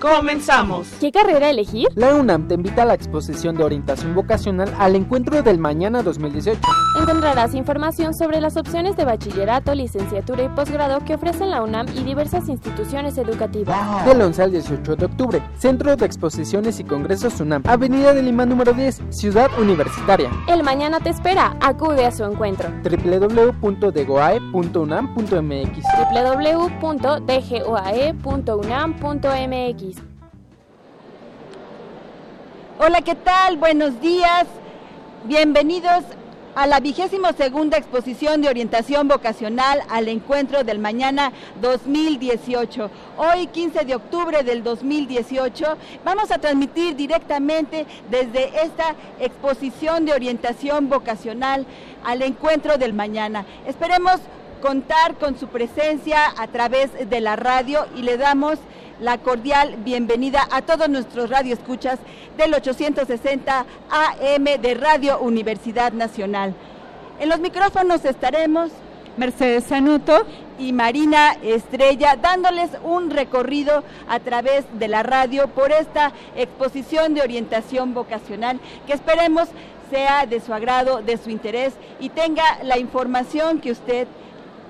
Comenzamos. ¿Qué carrera elegir? La UNAM te invita a la exposición de orientación vocacional al encuentro del mañana 2018. Encontrarás información sobre las opciones de bachillerato, licenciatura y posgrado que ofrecen la UNAM y diversas instituciones educativas. Del 11 al 18 de octubre, Centro de Exposiciones y Congresos UNAM, Avenida de Lima número 10, Ciudad Universitaria. El mañana te espera. Acude a su encuentro. www.degoae.unam.mx www.dgoae.unam.mx Hola, ¿qué tal? Buenos días. Bienvenidos a la vigésimo segunda exposición de orientación vocacional al encuentro del mañana 2018. Hoy, 15 de octubre del 2018, vamos a transmitir directamente desde esta exposición de orientación vocacional al encuentro del mañana. Esperemos contar con su presencia a través de la radio y le damos la cordial bienvenida a todos nuestros radioescuchas del 860 AM de Radio Universidad Nacional. En los micrófonos estaremos Mercedes Sanuto y Marina Estrella dándoles un recorrido a través de la radio por esta exposición de orientación vocacional que esperemos sea de su agrado, de su interés y tenga la información que usted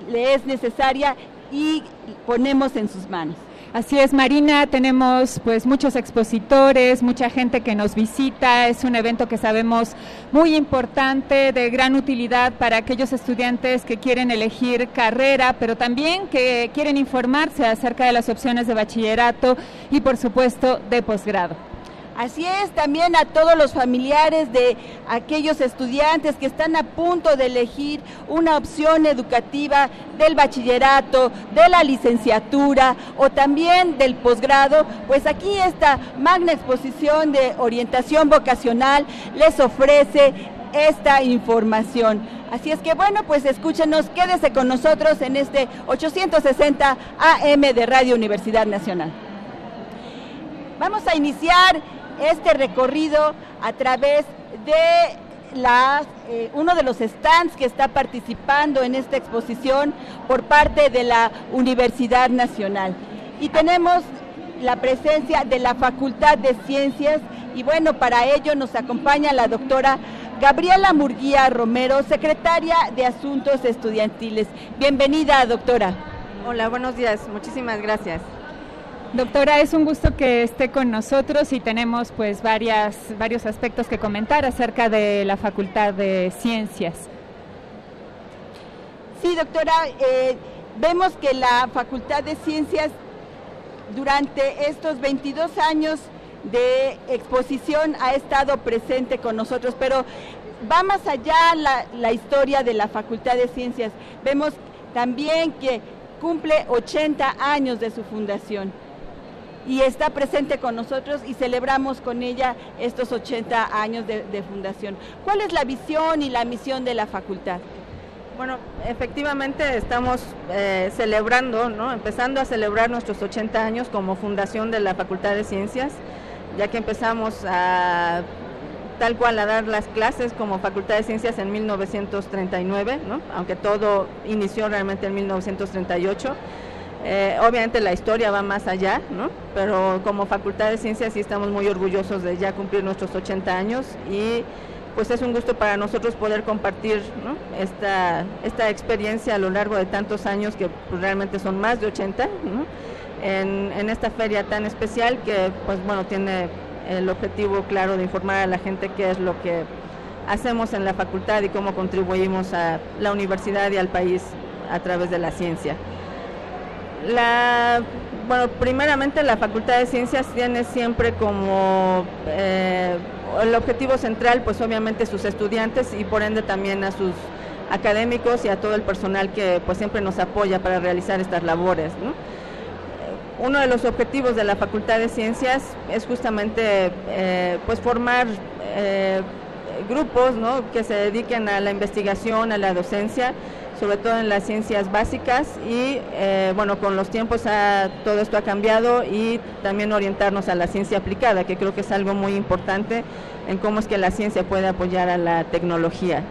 le es necesaria y ponemos en sus manos. Así es, Marina, tenemos pues muchos expositores, mucha gente que nos visita, es un evento que sabemos muy importante, de gran utilidad para aquellos estudiantes que quieren elegir carrera, pero también que quieren informarse acerca de las opciones de bachillerato y por supuesto de posgrado. Así es, también a todos los familiares de aquellos estudiantes que están a punto de elegir una opción educativa del bachillerato, de la licenciatura o también del posgrado, pues aquí esta magna exposición de orientación vocacional les ofrece esta información. Así es que bueno, pues escúchenos, quédese con nosotros en este 860 AM de Radio Universidad Nacional. Vamos a iniciar este recorrido a través de las, eh, uno de los stands que está participando en esta exposición por parte de la Universidad Nacional. Y tenemos la presencia de la Facultad de Ciencias y bueno, para ello nos acompaña la doctora Gabriela Murguía Romero, secretaria de Asuntos Estudiantiles. Bienvenida, doctora. Hola, buenos días. Muchísimas gracias. Doctora, es un gusto que esté con nosotros y tenemos pues varias, varios aspectos que comentar acerca de la Facultad de Ciencias. Sí, doctora, eh, vemos que la Facultad de Ciencias durante estos 22 años de exposición ha estado presente con nosotros, pero va más allá la, la historia de la Facultad de Ciencias. Vemos también que cumple 80 años de su fundación y está presente con nosotros y celebramos con ella estos 80 años de, fundación. ¿Cuál es la visión y la misión de la facultad? Bueno, efectivamente estamos eh, celebrando, ¿no? empezando a celebrar nuestros 80 años como fundación de la Facultad de Ciencias, ya que empezamos a tal cual a dar las clases como Facultad de Ciencias en 1939, ¿no? aunque todo inició realmente en 1938. Eh, obviamente la historia va más allá, ¿no? pero como Facultad de Ciencias sí estamos muy orgullosos de ya cumplir nuestros 80 años y pues es un gusto para nosotros poder compartir esta, esta experiencia a lo largo de tantos años, que pues, realmente son más de 80, en, en, esta feria tan especial que pues bueno tiene el objetivo claro de informar a la gente qué es lo que hacemos en la facultad y cómo contribuimos a la universidad y al país a través de la ciencia. La, bueno, primeramente la Facultad de Ciencias tiene siempre como eh, el objetivo central, pues obviamente sus estudiantes y por ende también a sus académicos y a todo el personal que pues siempre nos apoya para realizar estas labores. Uno de los objetivos de la Facultad de Ciencias es justamente eh, pues formar eh, grupos que se dediquen a la investigación, a la docencia, sobre todo en las ciencias básicas y eh, bueno, con los tiempos todo esto ha cambiado y también orientarnos a la ciencia aplicada, que creo que es algo muy importante en cómo es que la ciencia puede apoyar a la tecnología.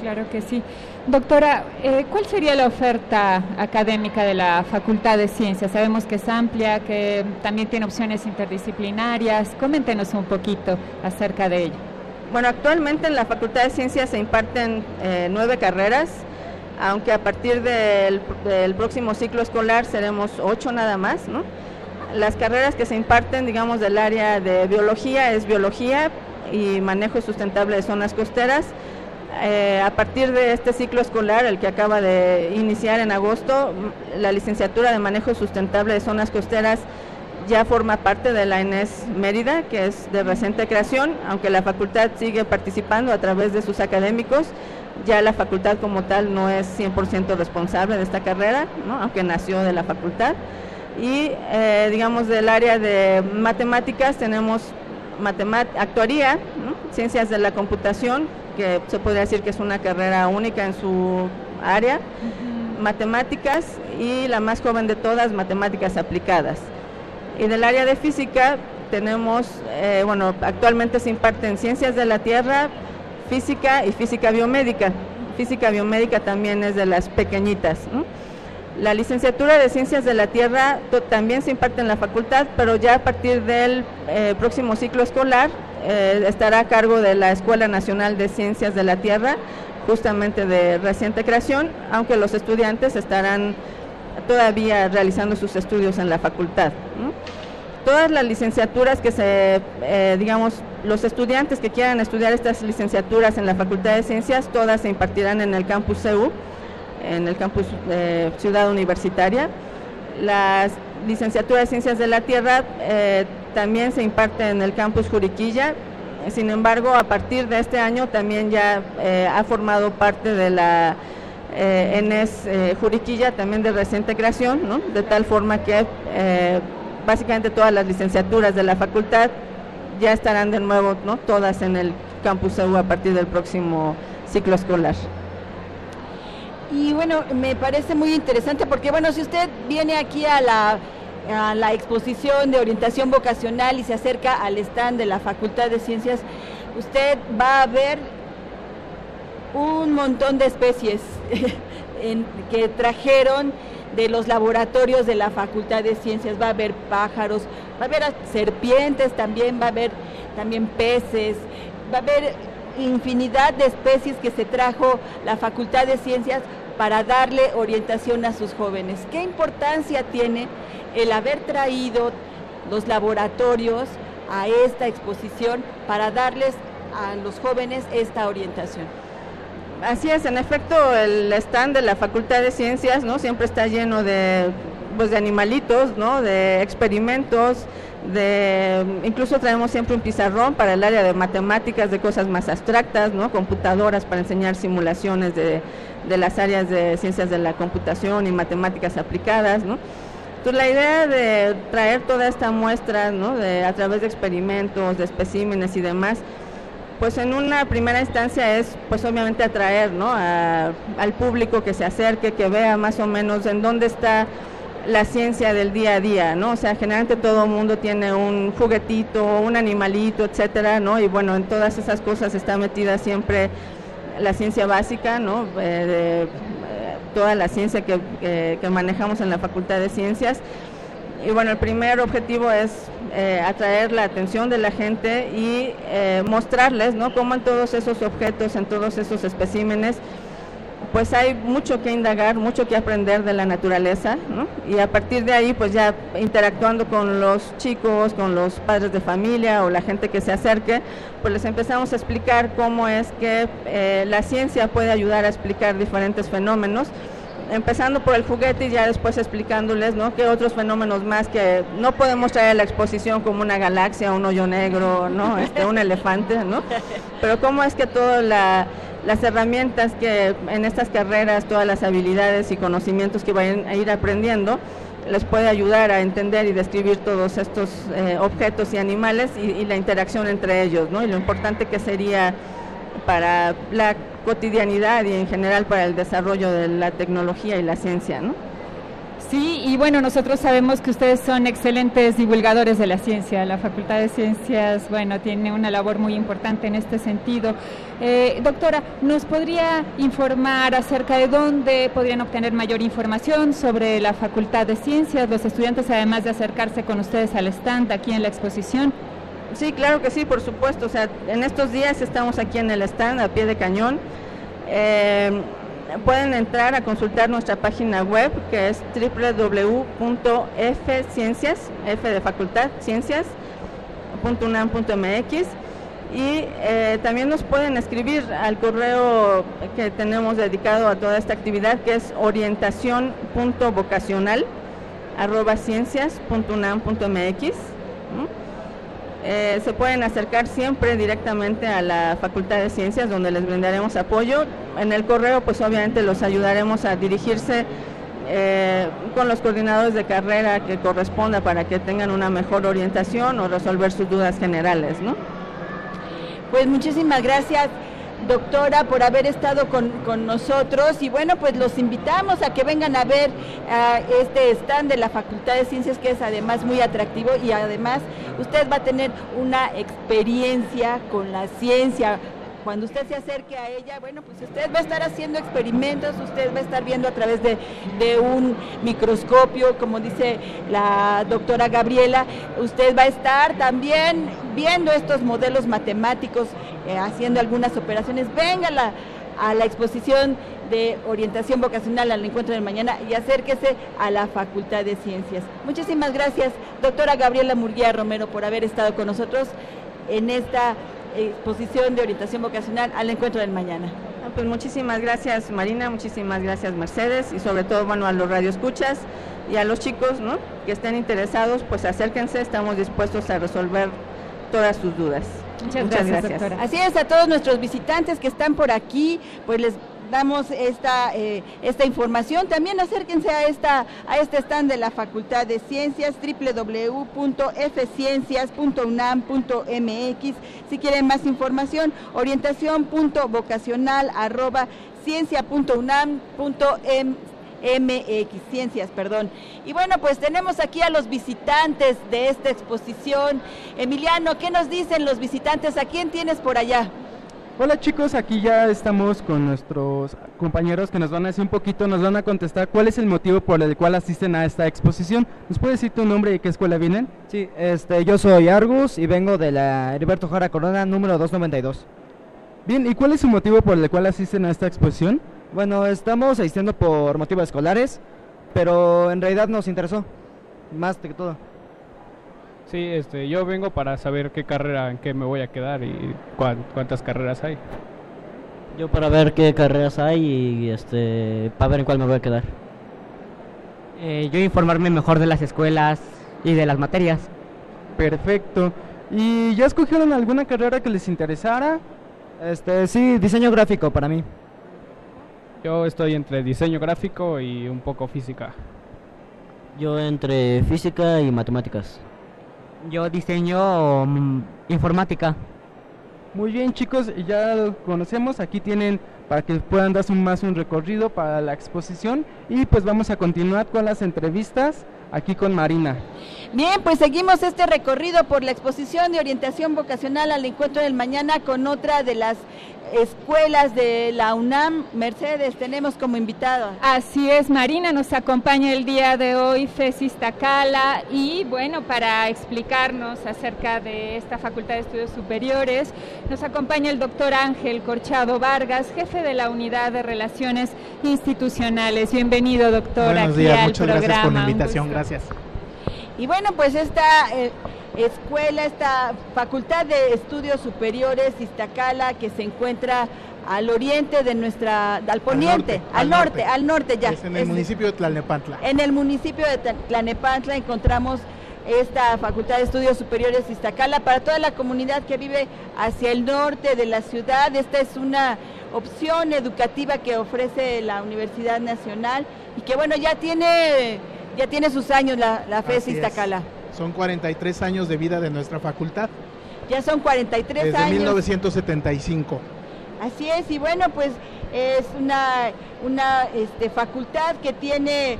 Claro que sí. Doctora, eh, ¿cuál sería la oferta académica de la Facultad de Ciencias? Sabemos que es amplia, que también tiene opciones interdisciplinarias. Coméntenos un poquito acerca de ello. Bueno, actualmente en la Facultad de Ciencias se imparten eh, nueve carreras, aunque a partir del, próximo ciclo escolar seremos ocho nada más. Las carreras que se imparten, digamos, del área de biología es biología y manejo sustentable de zonas costeras eh, a partir de este ciclo escolar, el que acaba de iniciar en agosto, la licenciatura de manejo sustentable de zonas costeras ya forma parte de la ENES Mérida, que es de reciente creación, aunque la facultad sigue participando a través de sus académicos, ya la facultad como tal no es 100% responsable de esta carrera, aunque nació de la facultad. Y eh, digamos del área de matemáticas tenemos actuaría, ciencias de la computación, que se podría decir que es una carrera única en su área, matemáticas y la más joven de todas, matemáticas aplicadas. Y del área de física tenemos, eh, bueno, actualmente se imparten ciencias de la Tierra, física y física biomédica. Física biomédica también es de las pequeñitas. La licenciatura de Ciencias de la Tierra también se imparte en la facultad, pero ya a partir del eh, próximo ciclo escolar eh, estará a cargo de la Escuela Nacional de Ciencias de la Tierra, justamente de reciente creación, aunque los estudiantes estarán todavía realizando sus estudios en la facultad. Todas las licenciaturas que se, eh, digamos, los estudiantes que quieran estudiar estas licenciaturas en la Facultad de Ciencias, todas se impartirán en el campus CEU en el campus de Ciudad Universitaria. La licenciatura de Ciencias de la Tierra eh, también se imparte en el campus Juriquilla. Sin embargo, a partir de este año también ya eh, ha formado parte de la eh, ENES Juriquilla, también de reciente creación, de tal forma que básicamente todas las licenciaturas de la facultad ya estarán de nuevo, ¿no? todas en el campus EU a partir del próximo ciclo escolar. Y bueno, me parece muy interesante porque, bueno, si usted viene aquí a la, a la exposición de orientación vocacional y se acerca al stand de la Facultad de Ciencias, usted va a ver un montón de especies que trajeron de los laboratorios de la Facultad de Ciencias. Va a haber pájaros, va a haber serpientes también, va a haber también peces, va a haber infinidad de especies que se trajo la Facultad de Ciencias para darle orientación a sus jóvenes. ¿Qué importancia tiene el haber traído los laboratorios a esta exposición para darles a los jóvenes esta orientación? Así es, en efecto, el stand de la Facultad de Ciencias, ¿no? Siempre está lleno de, pues, de animalitos, ¿no? De experimentos, de, incluso traemos siempre un pizarrón para el área de matemáticas, de cosas más abstractas, ¿no? Computadoras para enseñar simulaciones de, de las áreas de ciencias de la computación y matemáticas aplicadas, ¿no? Entonces la idea de traer toda esta muestra, ¿no? De, a través de experimentos, de especímenes y demás, pues en una primera instancia es pues obviamente atraer ¿no? al público que se acerque, que vea más o menos en dónde está la ciencia del día a día, ¿no? O sea, generalmente todo el mundo tiene un juguetito, un animalito, etcétera, ¿no? Y bueno, en todas esas cosas está metida siempre la ciencia básica, ¿no? Eh, eh, toda la ciencia que, manejamos en la Facultad de Ciencias. Y bueno, el primer objetivo es eh, atraer la atención de la gente y mostrarles, ¿no? Cómo en todos esos objetos, en todos esos especímenes, pues hay mucho que indagar, mucho que aprender de la naturaleza, ¿no? Y a partir de ahí, pues ya interactuando con los chicos, con los padres de familia o la gente que se acerque, pues les empezamos a explicar cómo es que eh, la ciencia puede ayudar a explicar diferentes fenómenos empezando por el juguete y ya después explicándoles, ¿no? Que otros fenómenos más que no podemos traer a la exposición como una galaxia, un hoyo negro, ¿no? Este, un elefante, ¿no? Pero cómo es que todas las herramientas que en estas carreras, todas las habilidades y conocimientos que vayan a ir aprendiendo, les puede ayudar a entender y describir todos estos eh, objetos y animales y, y, la interacción entre ellos, ¿no? Y lo importante que sería para la cotidianidad y en general para el desarrollo de la tecnología y la ciencia, ¿no? Sí, y bueno, nosotros sabemos que ustedes son excelentes divulgadores de la ciencia. La Facultad de Ciencias, bueno, tiene una labor muy importante en este sentido. Eh, doctora, ¿nos podría informar acerca de dónde podrían obtener mayor información sobre la Facultad de Ciencias, los estudiantes, además de acercarse con ustedes al stand aquí en la exposición? Sí, claro que sí, por supuesto. O sea, en estos días estamos aquí en el stand a pie de cañón. Eh, pueden entrar a consultar nuestra página web que es www.fciencias, F de facultad, ciencias.unam.mx y eh, también nos pueden escribir al correo que tenemos dedicado a toda esta actividad que es orientación.vocacional arroba ciencias.unam.mx. Eh, se pueden acercar siempre directamente a la Facultad de Ciencias donde les brindaremos apoyo. En el correo pues obviamente los ayudaremos a dirigirse eh, con los coordinadores de carrera que corresponda para que tengan una mejor orientación o resolver sus dudas generales. ¿no? Pues muchísimas gracias doctora, por haber estado con, nosotros. Y bueno, pues los invitamos a que vengan a ver este stand de la Facultad de Ciencias que es además muy atractivo. Y además usted va a tener una experiencia con la ciencia, cuando usted se acerque a ella, bueno, pues usted va a estar haciendo experimentos, usted va a estar viendo a través de, de un microscopio, como dice la doctora Gabriela, usted va a estar también viendo estos modelos matemáticos, eh, haciendo algunas operaciones. Venga la, a la exposición de orientación vocacional al encuentro de mañana y acérquese a la Facultad de Ciencias. Muchísimas gracias, doctora Gabriela Murguía Romero, por haber estado con nosotros en esta exposición de orientación vocacional al encuentro del mañana. Pues muchísimas gracias Marina, muchísimas gracias Mercedes y sobre todo bueno a los radioescuchas y a los chicos ¿no? que estén interesados, pues acérquense, estamos dispuestos a resolver todas sus dudas. Muchas, Muchas gracias. gracias. Así es, a todos nuestros visitantes que están por aquí, pues les damos esta, eh, esta información. También acérquense a, esta, a este stand de la Facultad de Ciencias, www.fciencias.unam.mx. Si quieren más información, orientación.vocacional arroba ciencia.unam.mx, ciencias, perdón. Y bueno, pues tenemos aquí a los visitantes de esta exposición. Emiliano, ¿qué nos dicen los visitantes? ¿A quién tienes por allá? Hola chicos, aquí ya estamos con nuestros compañeros que nos van a decir un poquito, nos van a contestar cuál es el motivo por el cual asisten a esta exposición. ¿Nos puede decir tu nombre y qué escuela vienen? Sí, este, yo soy Argus y vengo de la Heriberto Jara Corona número 292. Bien, ¿y cuál es su motivo por el cual asisten a esta exposición? Bueno, estamos asistiendo por motivos escolares, pero en realidad nos interesó, más que todo. Sí, este, yo vengo para saber qué carrera, en qué me voy a quedar y cuántas carreras hay. Yo para ver qué carreras hay y este, para ver en cuál me voy a quedar. Eh, yo informarme mejor de las escuelas y de las materias. Perfecto. ¿Y ya escogieron alguna carrera que les interesara? Este, sí, diseño gráfico para mí. Yo estoy entre diseño gráfico y un poco física. Yo entre física y matemáticas. Yo diseño um, informática. Muy bien chicos, ya lo conocemos, aquí tienen para que puedan darse más un recorrido para la exposición y pues vamos a continuar con las entrevistas aquí con Marina. Bien, pues seguimos este recorrido por la exposición de orientación vocacional al encuentro del mañana con otra de las escuelas de la UNAM. Mercedes, tenemos como invitado. Así es, Marina nos acompaña el día de hoy, Fesis Tacala, y bueno, para explicarnos acerca de esta Facultad de Estudios Superiores, nos acompaña el doctor Ángel Corchado Vargas, jefe de la Unidad de Relaciones Institucionales. Bienvenido, doctor, Buenos aquí días, al muchas programa. gracias por la invitación, gracias. Y bueno, pues esta eh, escuela, esta Facultad de Estudios Superiores Iztacala, que se encuentra al oriente de nuestra, al poniente, al norte, al norte, ya. Es en el municipio de Tlalnepantla. En el municipio de Tlalnepantla encontramos esta Facultad de Estudios Superiores Iztacala para toda la comunidad que vive hacia el norte de la ciudad. Esta es una opción educativa que ofrece la Universidad Nacional y que bueno, ya tiene, ya tiene sus años la, la FES Iztacala. Son 43 años de vida de nuestra facultad. Ya son 43 Desde años. 1975. Así es, y bueno, pues es una, una este, facultad que tiene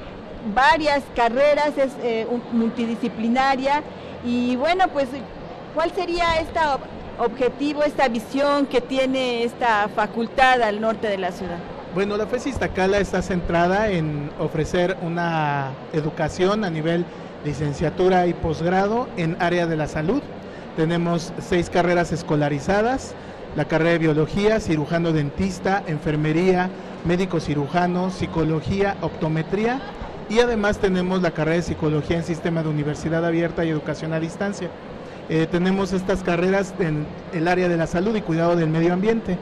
varias carreras, es eh, multidisciplinaria y bueno, pues ¿cuál sería este objetivo, esta visión que tiene esta facultad al norte de la ciudad? Bueno, la FES Iztacala está centrada en ofrecer una educación a nivel licenciatura y posgrado en área de la salud. Tenemos seis carreras escolarizadas, la carrera de biología, cirujano dentista, enfermería, médico cirujano, psicología, optometría y además tenemos la carrera de psicología en sistema de universidad abierta y educación a distancia. Eh, tenemos estas carreras en el área de la salud y cuidado del medio ambiente.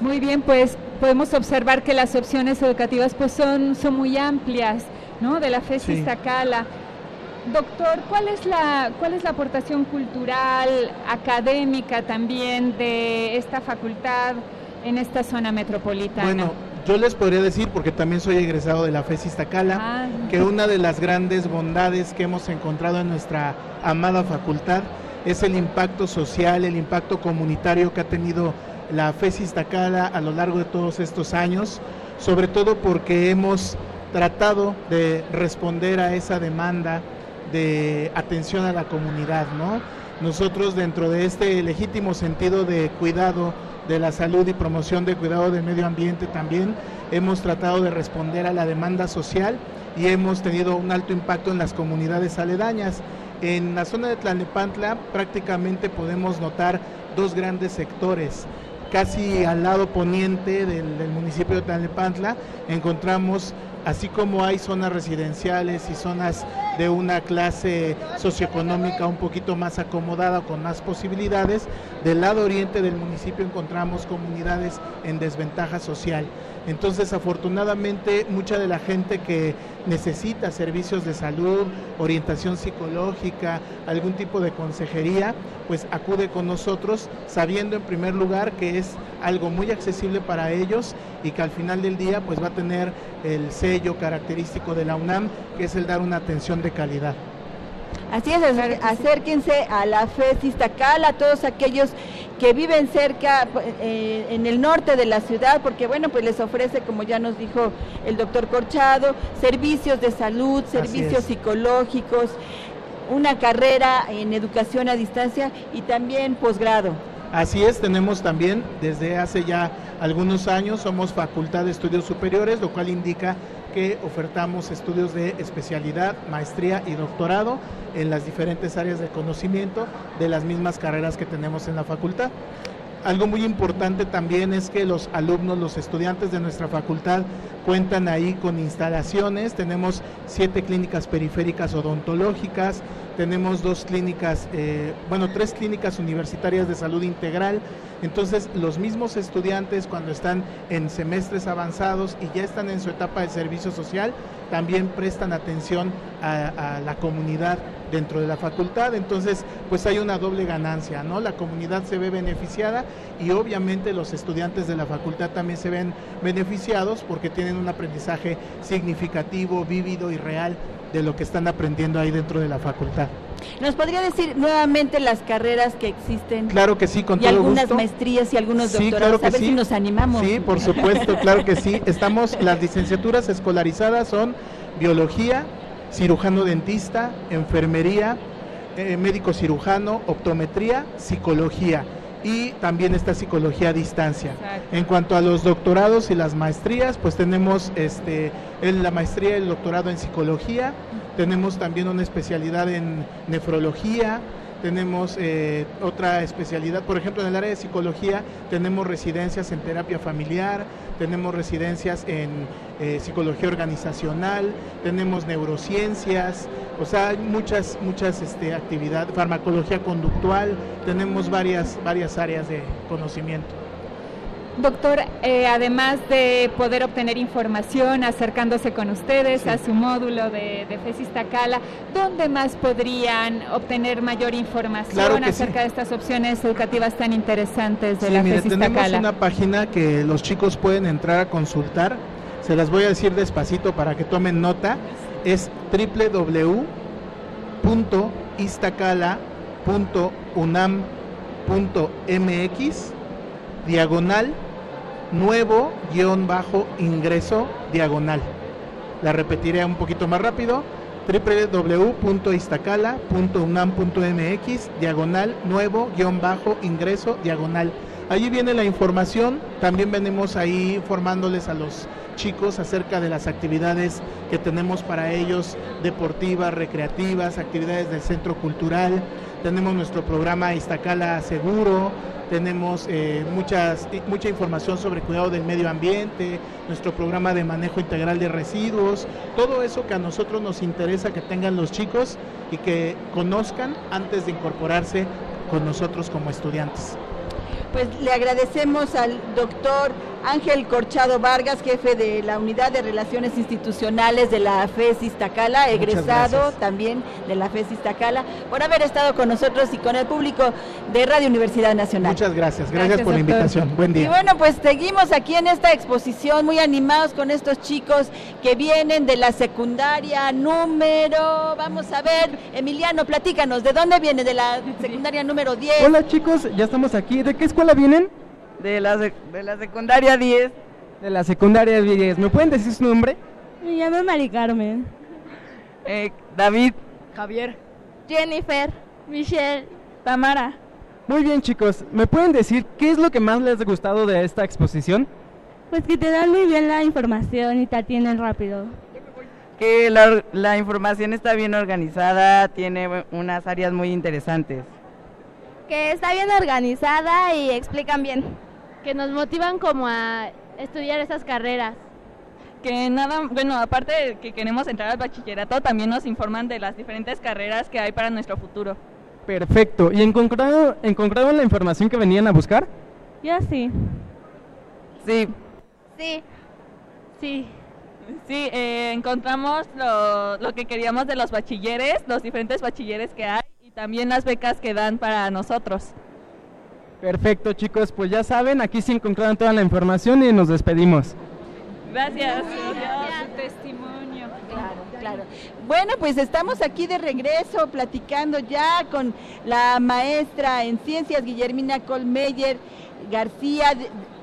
Muy bien, pues podemos observar que las opciones educativas pues son, son muy amplias, ¿no? De la FES sí. Iztacala. Doctor, ¿cuál es la cuál es la aportación cultural, académica también de esta facultad en esta zona metropolitana? Bueno, yo les podría decir, porque también soy egresado de la FES Iztacala, ah, que una de las grandes bondades que hemos encontrado en nuestra amada facultad es el impacto social, el impacto comunitario que ha tenido la FES Iztacala a lo largo de todos estos años, sobre todo porque hemos tratado de responder a esa demanda de atención a la comunidad, ¿no? Nosotros dentro de este legítimo sentido de cuidado de la salud y promoción de cuidado del medio ambiente también hemos tratado de responder a la demanda social y hemos tenido un alto impacto en las comunidades aledañas. En la zona de Tlalnepantla prácticamente podemos notar dos grandes sectores. Casi al lado poniente del, del municipio de Tlalnepantla encontramos así como hay zonas residenciales y zonas de una clase socioeconómica un poquito más acomodada, con más posibilidades, del lado oriente del municipio encontramos comunidades en desventaja social. Entonces, afortunadamente, mucha de la gente que necesita servicios de salud, orientación psicológica, algún tipo de consejería, pues acude con nosotros sabiendo en primer lugar que es algo muy accesible para ellos y que al final del día pues va a tener el sello característico de la UNAM, que es el dar una atención de calidad. Así es, acérquense a la FES Iztacala, a todos aquellos que viven cerca eh, en el norte de la ciudad, porque bueno, pues les ofrece, como ya nos dijo el doctor Corchado, servicios de salud, servicios psicológicos, una carrera en educación a distancia y también posgrado. Así es, tenemos también desde hace ya algunos años, somos Facultad de Estudios Superiores, lo cual indica que ofertamos estudios de especialidad, maestría y doctorado en las diferentes áreas de conocimiento de las mismas carreras que tenemos en la facultad. Algo muy importante también es que los alumnos, los estudiantes de nuestra facultad cuentan ahí con instalaciones, tenemos siete clínicas periféricas odontológicas, tenemos dos clínicas, eh, bueno, tres clínicas universitarias de salud integral. Entonces, los mismos estudiantes cuando están en semestres avanzados y ya están en su etapa de servicio social, también prestan atención a, la comunidad dentro de la facultad. Entonces, pues hay una doble ganancia, ¿no? La comunidad se ve beneficiada y obviamente los estudiantes de la facultad también se ven beneficiados porque tienen un aprendizaje significativo, vívido y real de lo que están aprendiendo ahí dentro de la facultad. ¿Nos podría decir nuevamente las carreras que existen? Claro que sí, con y todo algunas gusto. maestrías y algunos Sí, doctorados. claro a ver sí. si nos animamos. Sí, por supuesto, claro que sí. Estamos, las licenciaturas escolarizadas son biología, cirujano dentista, enfermería, eh, médico cirujano, optometría, psicología y también está psicología a distancia. En cuanto a los doctorados y las maestrías, pues tenemos este, el- la maestría y el doctorado en psicología, tenemos también una especialidad en nefrología, tenemos eh, otra especialidad, por ejemplo, en el área de psicología tenemos residencias en terapia familiar, tenemos residencias en eh, psicología organizacional, tenemos neurociencias, o sea, hay muchas, muchas este, actividades, farmacología conductual, tenemos varias, varias áreas de conocimiento. Doctor, eh, además de poder obtener información acercándose con ustedes a su módulo de, de FESIS Tacala, ¿dónde más podrían obtener mayor información acerca de estas opciones educativas tan interesantes de la mire, FESIS tenemos una página que los chicos pueden entrar a consultar. Se las voy a decir despacito para que tomen nota. Es www.istacala.unam.mx diagonal nuevo guion bajo ingreso diagonal. La repetiré un poquito más rápido www.istacala.unam.mx diagonal nuevo guion bajo ingreso diagonal. Allí viene la información, también venimos ahí informándoles a los chicos acerca de las actividades que tenemos para ellos, deportivas, recreativas, actividades del centro cultural, tenemos nuestro programa Iztacala Seguro, tenemos eh, muchas, mucha información sobre cuidado del medio ambiente, nuestro programa de manejo integral de residuos, todo eso que a nosotros nos interesa que tengan los chicos y que conozcan antes de incorporarse con nosotros como estudiantes. Pues le agradecemos al doctor Ángel Corchado Vargas, jefe de la Unidad de Relaciones Institucionales de la FES Iztacala, egresado también de la FES Iztacala, por haber estado con nosotros y con el público de Radio Universidad Nacional. Muchas gracias, gracias, por la invitación. Buen día. Y bueno, pues seguimos aquí en esta exposición muy animados con estos chicos que vienen de la secundaria número, vamos a ver, Emiliano, platícanos, ¿de dónde viene? De la secundaria número 10. Hola chicos, ya estamos aquí. ¿De qué escuela vienen? De la, de la secundaria 10. De la secundaria 10. ¿Me pueden decir su nombre? Me llamo Mari Carmen. Eh, David. Javier. Jennifer. Michelle. Tamara. Muy bien chicos, ¿me pueden decir qué es lo que más les ha gustado de esta exposición? Pues que te dan muy bien la información y te atienden rápido. Que la, la información está bien organizada, tiene unas áreas muy interesantes. Que está bien organizada y explican bien. Que nos motivan como a estudiar esas carreras. Que nada, bueno, aparte de que queremos entrar al bachillerato, también nos informan de las diferentes carreras que hay para nuestro futuro. Perfecto. ¿Y encontraron, encontraron la información que venían a buscar? Yo sí. Sí. Sí. Sí. Sí, eh, encontramos lo, lo que queríamos de los bachilleres, los diferentes bachilleres que hay y también las becas que dan para nosotros. Perfecto chicos, pues ya saben, aquí sí encontraron toda la información y nos despedimos. Gracias. Gracias. testimonio. Claro, claro. Bueno, pues estamos aquí de regreso platicando ya con la maestra en ciencias Guillermina Colmeyer García,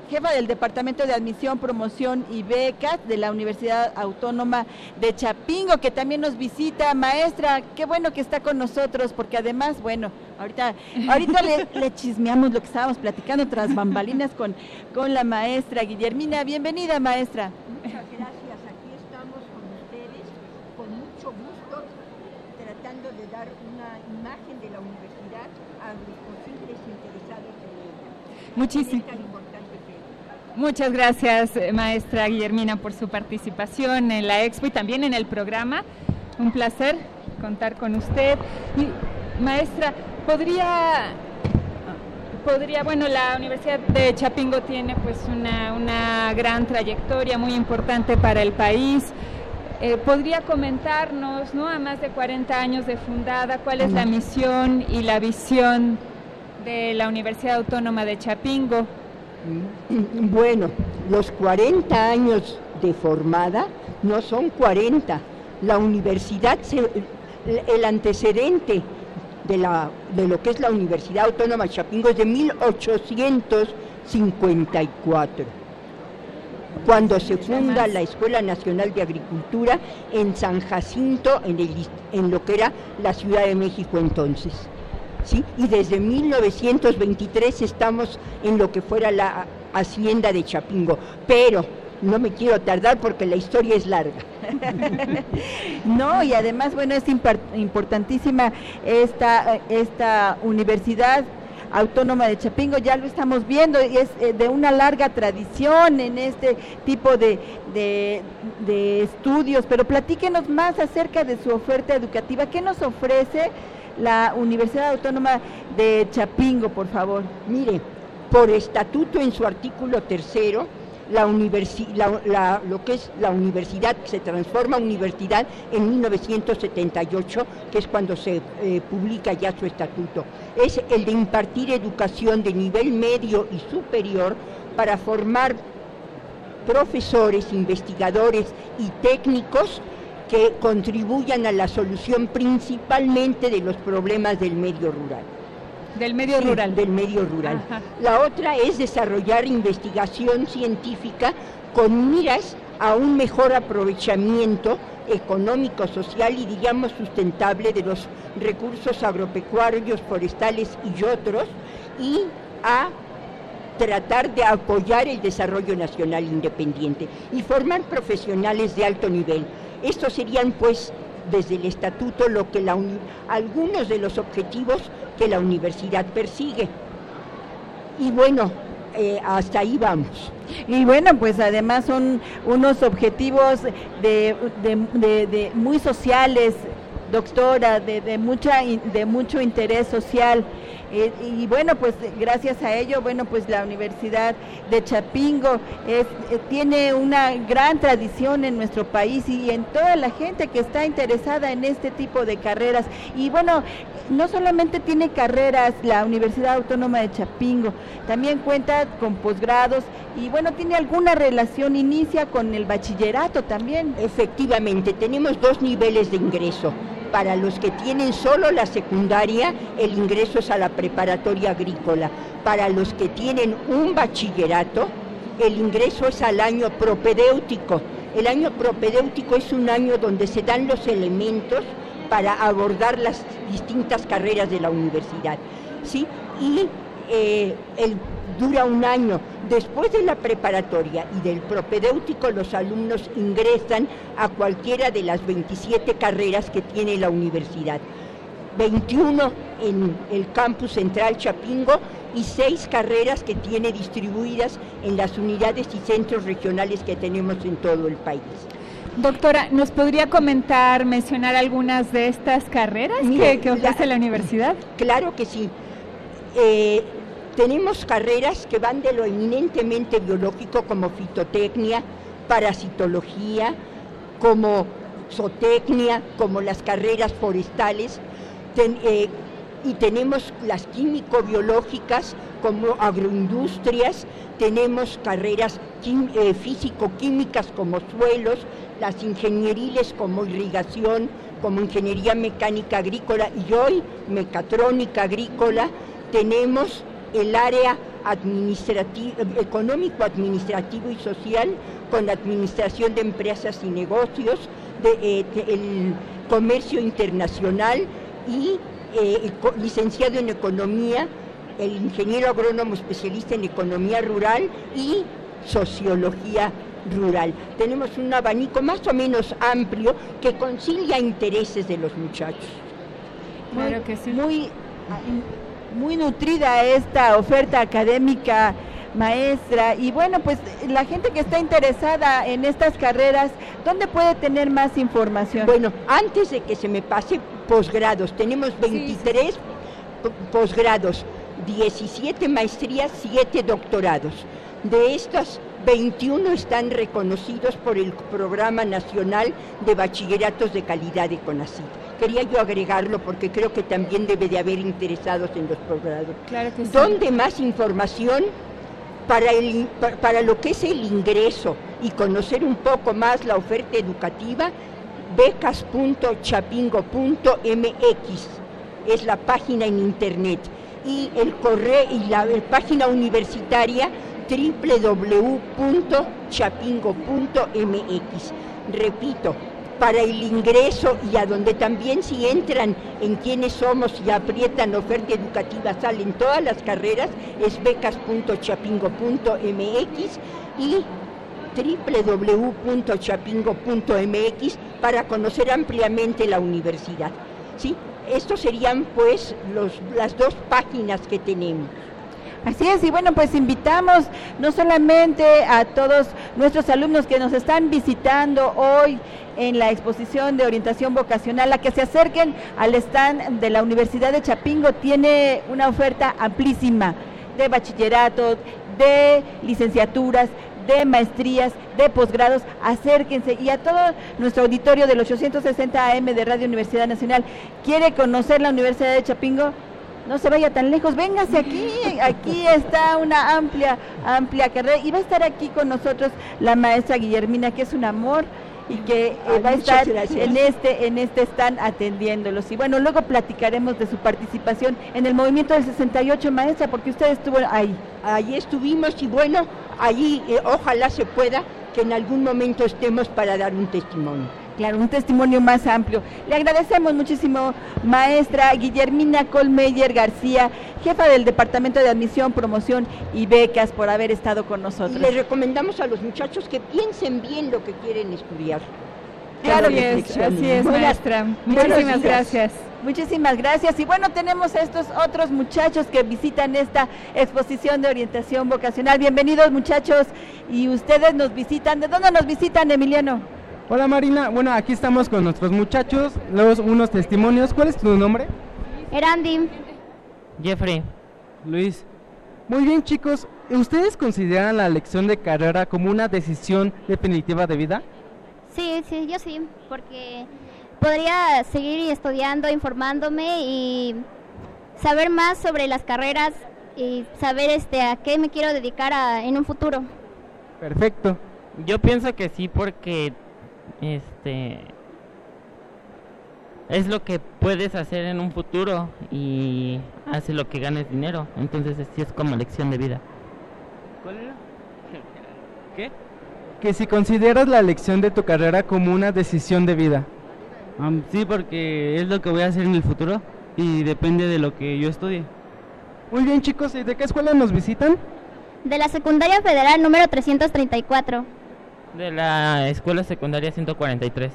jefa del Departamento de Admisión, Promoción y Becas de la Universidad Autónoma de Chapingo, que también nos visita. Maestra, qué bueno que está con nosotros, porque además, bueno, ahorita, ahorita le, le chismeamos lo que estábamos platicando tras bambalinas con, con la maestra Guillermina. Bienvenida, maestra. Muchas gracias. Aquí estamos con ustedes, con mucho gusto, tratando de dar una imagen de la universidad a los posibles interesados en ella. Muchísimo. Es tan importante que Muchas gracias, eh, maestra Guillermina, por su participación en la expo y también en el programa. Un placer contar con usted. Y, maestra, ¿podría, podría, bueno, la Universidad de Chapingo tiene pues una, una gran trayectoria muy importante para el país. Eh, ¿Podría comentarnos, ¿no? a más de 40 años de fundada, cuál es la misión y la visión de la Universidad Autónoma de Chapingo? Bueno, los 40 años de formada no son 40. La universidad, se- el antecedente de, la, de lo que es la Universidad Autónoma de Chapingo es de 1854, cuando se funda la Escuela Nacional de Agricultura en San Jacinto, en, el, en lo que era la Ciudad de México entonces. ¿Sí? Y desde 1923 estamos en lo que fuera la hacienda de Chapingo, pero no me quiero tardar porque la historia es larga. No, y además, bueno, es importantísima esta, esta universidad autónoma de Chapingo, ya lo estamos viendo, y es eh, de una larga tradición en este tipo de, de- de estudios, pero platíquenos más acerca de su oferta educativa. ¿Qué nos ofrece la Universidad Autónoma de Chapingo, por favor? Mire, Por estatuto en su artículo tercero, la, lo que es la universidad, se transforma universidad en 1978, que es cuando se eh, publica ya su estatuto. Es el de impartir educación de nivel medio y superior para formar profesores, investigadores y técnicos que contribuyan a la solución principalmente de los problemas del medio rural. Del medio rural. Del medio rural. La otra es desarrollar investigación científica con miras a un mejor aprovechamiento económico, social y digamos sustentable de los recursos agropecuarios, forestales y otros, y a tratar de apoyar el desarrollo nacional independiente y formar profesionales de alto nivel. Estos serían pues desde el estatuto lo que la algunos de los objetivos que la universidad persigue. Y bueno, eh, hasta ahí vamos. Y bueno, pues además son unos objetivos de, muy sociales, doctora, de mucho interés social. Eh, y bueno, pues gracias a ello, bueno, pues la Universidad de Chapingo eh, tiene una gran tradición en nuestro país y en toda la gente que está interesada en este tipo de carreras. Y bueno, no solamente tiene carreras la Universidad Autónoma de Chapingo, también cuenta con posgrados y bueno, tiene alguna relación, inicia con el bachillerato también. Efectivamente, tenemos dos niveles de ingreso para los que tienen solo la secundaria, el ingreso es a la preparatoria agrícola. Para los que tienen un bachillerato, el ingreso es al año propedéutico. El año propedéutico es un año donde se dan los elementos para abordar las distintas carreras de la universidad. ¿sí? Y eh, dura un año. Después de la preparatoria y del propedéutico, los alumnos ingresan a cualquiera de las 27 carreras que tiene la universidad. 21 en el campus central Chapingo y seis carreras que tiene distribuidas en las unidades y centros regionales que tenemos en todo el país. Doctora, ¿nos podría comentar, mencionar algunas de estas carreras que, ofrece la, universidad? Claro que sí. Eh, tenemos carreras que van de lo eminentemente biológico como fitotecnia, parasitología, como zootecnia, como las carreras forestales, eh, y tenemos las químico-biológicas como agroindustrias, tenemos carreras eh, físico-químicas como suelos, las ingenieriles como irrigación, como ingeniería mecánica agrícola y hoy mecatrónica agrícola, tenemos el área administrativo, económico, administrativo y social con la administración de empresas y negocios, de, eh, el comercio internacional y eh, licenciado en economía, el ingeniero agrónomo especialista en economía rural y sociología rural. Tenemos un abanico más o menos amplio que concilia intereses de los muchachos. Claro que sí. Muy muy nutrida esta oferta académica maestra. Y bueno pues la gente que está interesada en estas carreras ¿dónde puede tener más información? Bueno antes de que se me pase posgrados. Tenemos 23 posgrados 17 maestrías 7 doctorados. De estas 21 están reconocidos por el Programa Nacional de Bachilleratos de Calidad de CONACYT. Quería yo agregarlo porque creo que también debe de haber interesados en los programas. Claro que ¿Dónde más información para, el, para lo que es el ingreso y conocer un poco más la oferta educativa? becas.chapingo.mx es la página en internet y el correo y la página universitaria www.chapingo.mx. Repito, para el ingreso y a donde también si entran en quienes somos y aprietan oferta educativa salen todas las carreras, es becas.chapingo.mx y www.chapingo.mx para conocer ampliamente la universidad. ¿sí? Estos serían pues las dos páginas que tenemos. Así es, y bueno, pues invitamos no solamente a todos nuestros alumnos que nos están visitando hoy en la exposición de orientación vocacional a que se acerquen al stand de la Universidad de Chapingo. Tiene una oferta amplísima de bachillerato, de licenciaturas, de maestrías, de posgrados, acérquense. Y a todo nuestro auditorio del 860 AM de Radio Universidad Nacional, ¿quiere conocer la Universidad de Chapingo? No se vaya tan lejos, véngase aquí, aquí está una amplia, amplia carrera y va a estar aquí con nosotros la maestra Guillermina, que es un amor y que eh, va a estar en este en este stand atendiéndolos. Y bueno, luego platicaremos de su participación en el movimiento del 68, maestra, porque usted estuvo ahí. Ahí estuvimos y bueno, allí eh, ojalá se pueda que en algún momento estemos para dar un testimonio. Claro, un testimonio más amplio. Le agradecemos muchísimo, maestra Guillermina Colmeyer García, jefa del Departamento de Admisión, Promoción y Becas, por haber estado con nosotros. Y les recomendamos a los muchachos que piensen bien lo que quieren estudiar. Claro, así es, así es, maestra. Muchísimas gracias. Muchísimas gracias. Y bueno, tenemos a estos otros muchachos que visitan esta exposición de orientación vocacional. Bienvenidos, muchachos. Y ustedes nos visitan. ¿De dónde nos visitan, Emiliano? Hola Marina, bueno, aquí estamos con nuestros muchachos, luego unos testimonios. ¿Cuál es tu nombre? Erandi. Jeffrey. Luis. Muy bien chicos, ¿ustedes consideran la elección de carrera como una decisión definitiva de vida? Sí, sí, yo sí, porque podría seguir estudiando, informándome y saber más sobre las carreras y saber este a qué me quiero dedicar en un futuro. Perfecto. Yo pienso que sí porque este es lo que puedes hacer en un futuro y hace lo que ganes dinero. Entonces sí es como elección de vida. ¿Cuál era? ¿Qué? Que si consideras la elección de tu carrera como una decisión de vida. sí, porque es lo que voy a hacer en el futuro y depende de lo que yo estudie. Muy bien chicos, ¿y de qué escuela nos visitan? De la Secundaria Federal número 334. De la Escuela Secundaria 143.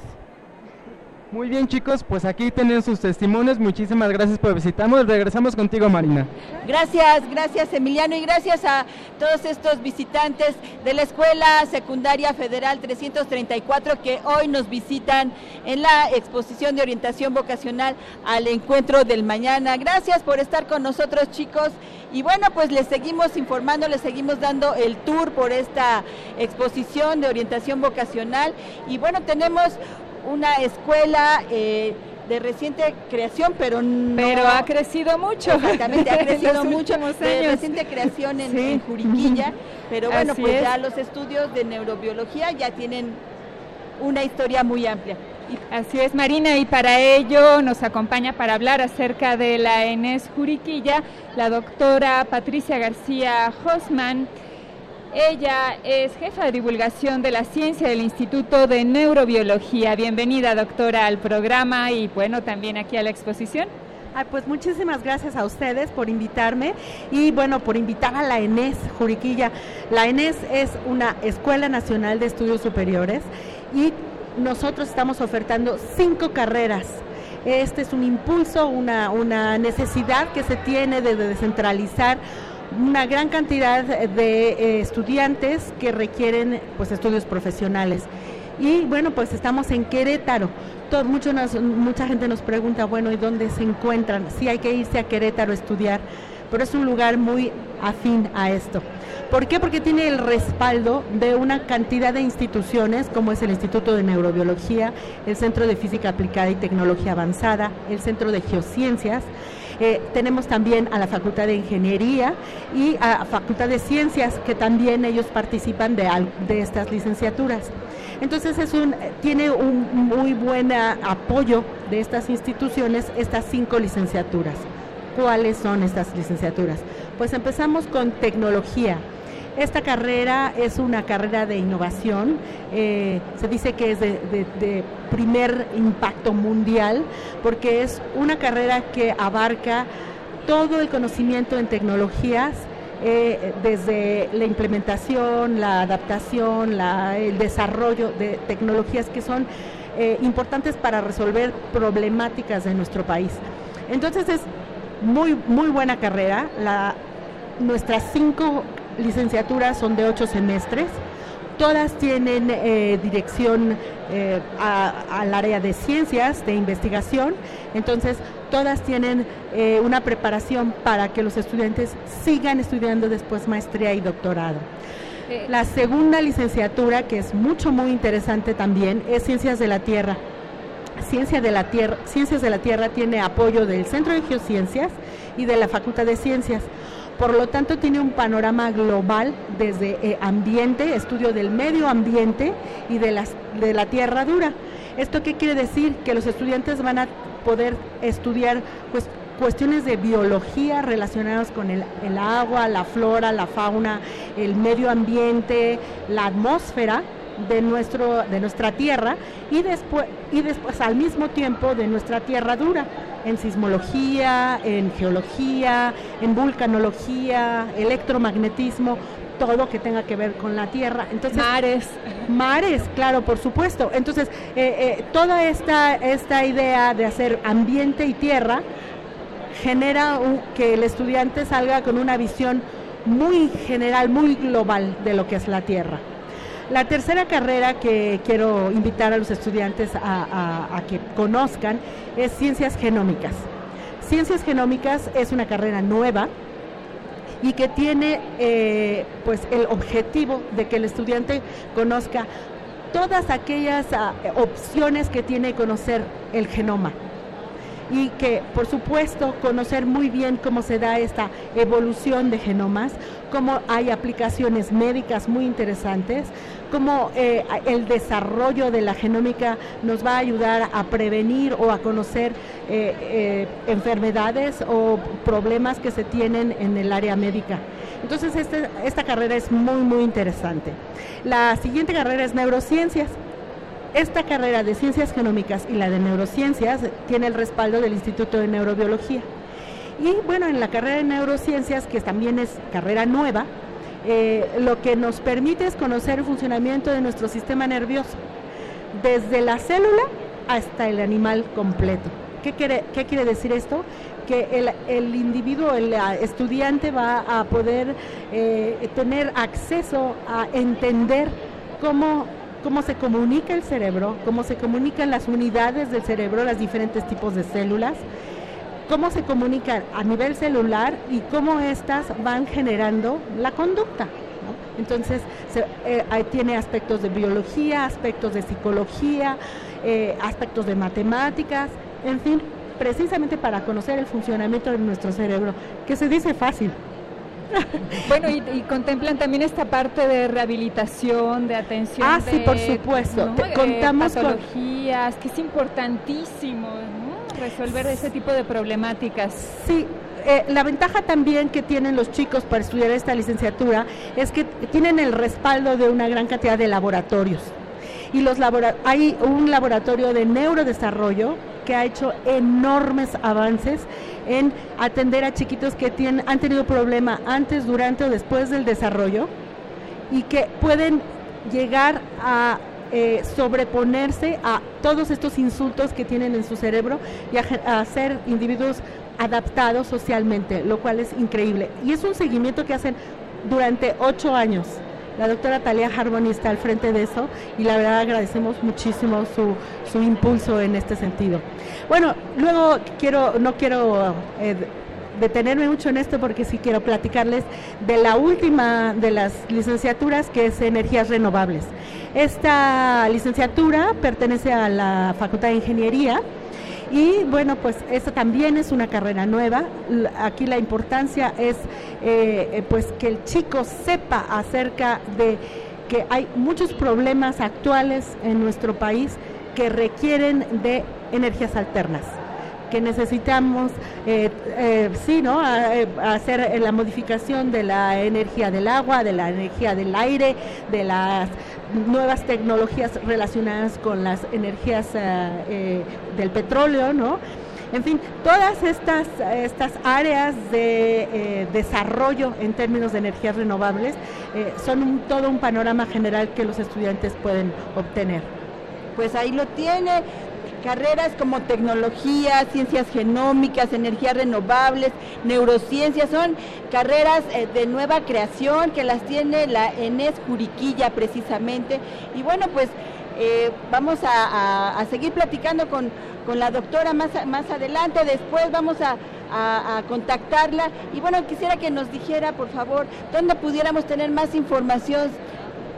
Muy bien chicos, pues aquí tienen sus testimonios. Muchísimas gracias por visitarnos. Regresamos contigo Marina. Gracias, gracias Emiliano y gracias a todos estos visitantes de la Escuela Secundaria Federal 334 que hoy nos visitan en la exposición de orientación vocacional al encuentro del mañana. Gracias por estar con nosotros chicos y bueno, pues les seguimos informando, les seguimos dando el tour por esta exposición de orientación vocacional y bueno, tenemos una escuela eh, de reciente creación, pero no... Pero ha crecido mucho. Exactamente, ha crecido mucho. De reciente creación en, Juriquilla, pero bueno, pues ya los estudios de neurobiología ya tienen una historia muy amplia. Así es, Marina, y para ello nos acompaña para hablar acerca de la ENES Juriquilla la doctora Patricia García Hosman. Ella es jefa de divulgación de la ciencia del Instituto de Neurobiología. Bienvenida, doctora, al programa y bueno, también aquí a la exposición. pues muchísimas gracias a ustedes por invitarme y bueno, por invitar a la ENES Juriquilla. La ENES es una Escuela Nacional de Estudios Superiores y nosotros estamos ofertando cinco carreras. Este es un impulso, una, una necesidad que se tiene de descentralizar una gran cantidad de eh, estudiantes que requieren pues estudios profesionales. Y bueno, pues estamos en Querétaro. Todo, mucho mucha gente nos pregunta, bueno, ¿y dónde se encuentran? Sí hay que irse a Querétaro a estudiar, pero es un lugar muy afín a esto. ¿Por qué? Porque tiene el respaldo de una cantidad de instituciones como es el Instituto de Neurobiología, el Centro de Física Aplicada y Tecnología Avanzada, el Centro de Geociencias, tenemos también a la Facultad de Ingeniería y a Facultad de Ciencias, que también ellos participan de, de estas licenciaturas. Entonces es un, tiene un muy buen apoyo de estas instituciones estas cinco licenciaturas. ¿Cuáles son estas licenciaturas? Pues empezamos con tecnología. Esta carrera es una carrera de innovación, eh, se dice que es de, primer impacto mundial, porque es una carrera que abarca todo el conocimiento en tecnologías, eh, desde la implementación, la adaptación, el desarrollo de tecnologías que son eh, importantes para resolver problemáticas de nuestro país. Entonces es muy, muy buena carrera. Nuestras cinco licenciaturas son de ocho semestres. todas tienen eh, dirección eh, al área de ciencias, de investigación, entonces todas tienen eh, una preparación para que los estudiantes sigan estudiando después maestría y doctorado. La segunda licenciatura, que es mucho, muy interesante también, es Ciencias de la Tierra. Ciencia de la Tierra, Ciencias de la Tierra tiene apoyo del Centro de Geociencias y de la Facultad de Ciencias. Por lo tanto, tiene un panorama global desde eh, ambiente, estudio del medio ambiente y de, las, de la tierra dura. ¿Esto qué quiere decir? Que los estudiantes van a poder estudiar pues, cuestiones de biología relacionadas con el, el, agua, la flora, la fauna, el medio ambiente, la atmósfera de, nuestro, de nuestra tierra y después, y después al mismo tiempo de nuestra tierra dura en sismología, en geología, en vulcanología, electromagnetismo, todo que tenga que ver con la tierra. Entonces, mares. Mares, claro, por supuesto. Entonces, eh, eh, toda esta, esta idea de hacer ambiente y tierra genera que el estudiante salga con una visión muy general, muy global de lo que es la tierra. La tercera carrera que quiero invitar a los estudiantes a, que conozcan es Ciencias Genómicas. Ciencias Genómicas es una carrera nueva y que tiene eh, pues el objetivo de que el estudiante conozca todas aquellas ah, opciones que tiene conocer el genoma y que por supuesto conocer muy bien cómo se da esta evolución de genomas, cómo hay aplicaciones médicas muy interesantes, cómo eh, el desarrollo de la genómica nos va a ayudar a prevenir o a conocer eh, eh, enfermedades o problemas que se tienen en el área médica. Entonces este, esta carrera es muy muy interesante. La siguiente carrera es neurociencias. Esta carrera de ciencias genómicas y la de neurociencias tiene el respaldo del Instituto de Neurobiología. Y bueno, en la carrera de neurociencias, que también es carrera nueva, eh, lo que nos permite es conocer el funcionamiento de nuestro sistema nervioso, desde la célula hasta el animal completo. ¿Qué quiere, qué quiere decir esto? Que el, el, individuo, el estudiante va a poder eh, tener acceso a entender cómo cómo se comunica el cerebro, cómo se comunican las unidades del cerebro, los diferentes tipos de células, cómo se comunican a nivel celular y cómo éstas van generando la conducta. Entonces, eh, tiene aspectos de biología, aspectos de psicología, eh, aspectos de matemáticas, en fin, precisamente para conocer el funcionamiento de nuestro cerebro, que se dice fácil, bueno, y, contemplan también esta parte de rehabilitación, de atención. Ah, sí, por supuesto. Eh, contamos patologías, que es importantísimo resolver ese tipo de problemáticas. Sí, eh, la ventaja también que tienen los chicos para estudiar esta licenciatura es que tienen el respaldo de una gran cantidad de laboratorios. Y los hay un laboratorio de neurodesarrollo que ha hecho enormes avances en atender a chiquitos que tienen, han tenido problema antes, durante o después del desarrollo y que pueden llegar a eh, sobreponerse a todos estos insultos que tienen en su cerebro y a, ser individuos adaptados socialmente, lo cual es increíble. Y es un seguimiento que hacen durante ocho años. La doctora Talia Harboni está al frente de eso y la verdad agradecemos muchísimo su, su impulso en este sentido. Bueno, luego quiero, no quiero eh, detenerme mucho en esto porque sí quiero platicarles de la última de las licenciaturas que es energías renovables. Esta licenciatura pertenece a la Facultad de Ingeniería y bueno, pues esta también es una carrera nueva. Aquí la importancia es eh, eh, pues que el chico sepa acerca de que hay muchos problemas actuales en nuestro país que requieren de energías alternas que necesitamos, eh, eh, sí, ¿no? Eh, hacer la modificación de la energía del agua, de la energía del aire, de las nuevas tecnologías relacionadas con las energías del petróleo, ¿no? En fin, todas estas, estas áreas de desarrollo en términos de energías renovables son todo un panorama general que los estudiantes pueden obtener. Pues ahí lo tiene carreras como tecnología, ciencias genómicas, energías renovables, neurociencias, son carreras eh, de nueva creación que las tiene la ENES Juriquilla precisamente. Y bueno, pues eh, vamos a, seguir platicando con, la doctora más, más adelante, después vamos a, a, contactarla. Y bueno, quisiera que nos dijera, por favor, dónde pudiéramos tener más información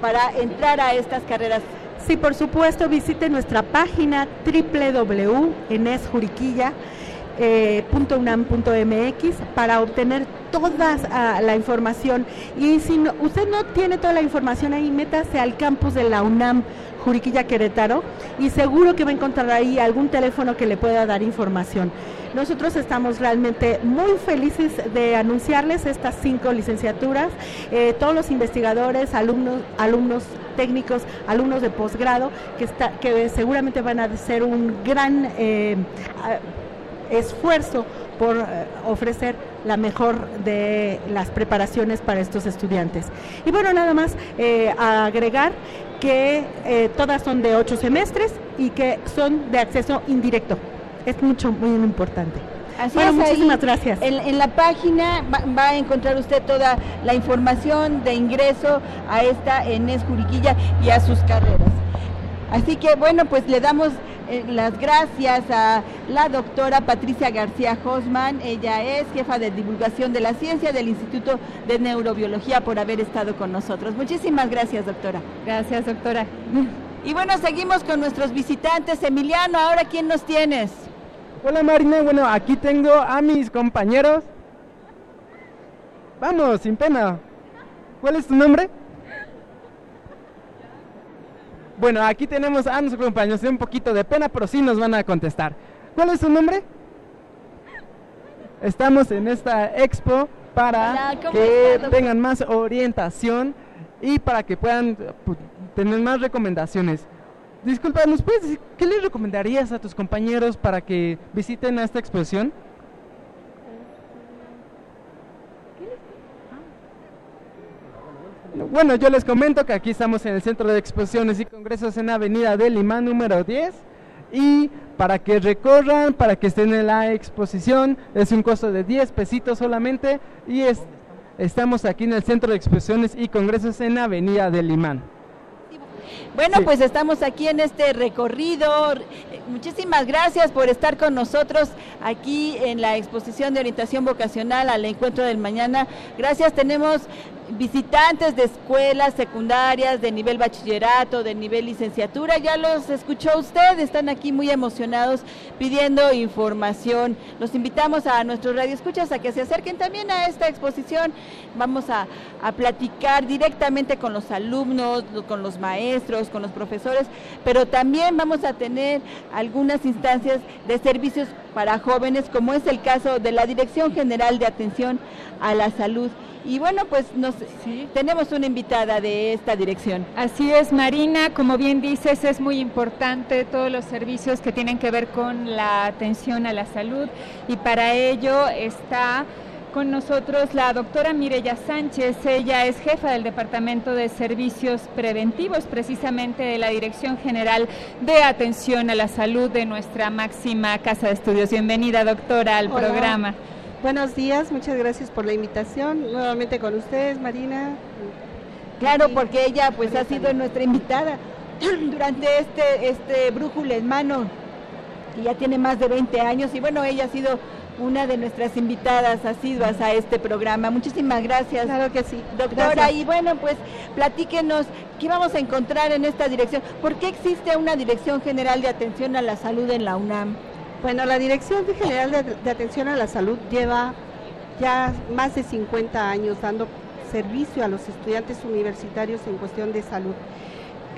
para entrar a estas carreras. Sí, por supuesto, visite nuestra página www.enesjuriquilla.unam.mx para obtener toda ah, la información. Y si usted no tiene toda la información ahí, métase al campus de la UNAM Juriquilla Querétaro y seguro que va a encontrar ahí algún teléfono que le pueda dar información. Nosotros estamos realmente muy felices de anunciarles estas cinco licenciaturas. Eh, todos los investigadores, alumnos, alumnos técnicos, alumnos de posgrado, que, que seguramente van a hacer un gran eh, esfuerzo por eh, ofrecer la mejor de las preparaciones para estos estudiantes. Y bueno, nada más agregar que todas son de ocho semestres y que son de acceso indirecto es mucho, muy importante. Así bueno, muchísimas gracias. En, la página va, a encontrar usted toda la información de ingreso a esta ENES Juriquilla y a sus carreras. Así que bueno, pues le damos eh, las gracias a la doctora Patricia García Hosman. Ella es jefa de divulgación de la ciencia del Instituto de Neurobiología por haber estado con nosotros. Muchísimas gracias, doctora. Gracias, doctora. Y bueno, seguimos con nuestros visitantes. Emiliano, ahora quién nos tienes? Hola Marina, bueno, aquí tengo a mis compañeros. Vamos, sin pena. ¿Cuál es tu nombre? Bueno, aquí tenemos a nuestros compañeros un poquito de pena, pero sí nos van a contestar. ¿Cuál es su nombre? Estamos en esta expo para que tengan más orientación y para que puedan pues, tener más recomendaciones. Disculpa, ¿nos puedes decir qué les recomendarías a tus compañeros para que visiten esta exposición? Bueno, yo les comento que aquí estamos en el Centro de Exposiciones y Congresos en Avenida del Limán número 10 y para que recorran, para que estén en la exposición, es un costo de 10 pesitos solamente y estamos aquí en el Centro de Exposiciones y Congresos en Avenida del Limán. Bueno, pues estamos aquí en este recorrido. Muchísimas gracias por estar con nosotros aquí en la exposición de orientación vocacional al encuentro del mañana. Gracias, tenemos visitantes de escuelas secundarias, de nivel bachillerato, de nivel licenciatura. Ya los escuchó usted, están aquí muy emocionados pidiendo información. Los invitamos a nuestros radioescuchas a que se acerquen también a esta exposición. Vamos a, a platicar directamente con los alumnos, con los maestros, con los profesores, pero también vamos a tener algunas instancias de servicios para jóvenes, como es el caso de la Dirección General de Atención a la Salud y bueno, pues nos, tenemos una invitada de esta dirección. Así es, Marina, como bien dices, es muy importante todos los servicios que tienen que ver con la atención a la salud y para ello está con nosotros la doctora Mireya Sánchez. Ella es jefa del Departamento de Servicios Preventivos, precisamente de la Dirección General de Atención a la Salud de nuestra máxima casa de estudios. Bienvenida, doctora, al programa. Buenos días, muchas gracias por la invitación. Nuevamente con ustedes, Marina. Claro, porque ella pues ha sido nuestra invitada durante este, este brújula en mano, y ya tiene más de 20 años, y bueno, ella ha sido una de nuestras invitadas asiduas a este programa. Muchísimas gracias. Claro que sí. Doctora, y bueno, pues platíquenos qué vamos a encontrar en esta dirección. ¿Por qué existe una Dirección General de Atención a la Salud en la UNAM? Bueno, la Dirección General de, Atención a la Salud lleva ya más de 50 años dando servicio a los estudiantes universitarios en cuestión de salud.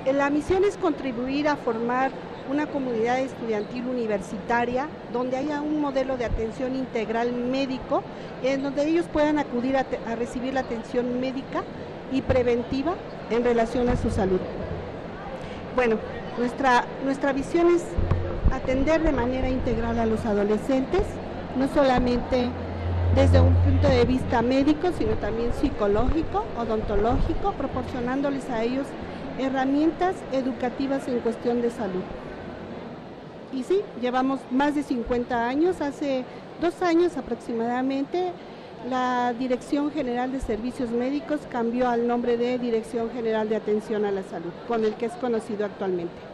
Eh, la misión es contribuir a formar una comunidad estudiantil universitaria donde haya un modelo de atención integral médico en donde ellos puedan acudir a, a recibir la atención médica y preventiva en relación a su salud. Bueno, nuestra, nuestra visión es atender de manera integral a los adolescentes, no solamente desde un punto de vista médico, sino también psicológico, odontológico, proporcionándoles a ellos herramientas educativas en cuestión de salud. Y sí, llevamos más de 50 años, hace dos años aproximadamente, la Dirección General de Servicios Médicos cambió al nombre de Dirección General de Atención a la Salud, con el que es conocido actualmente.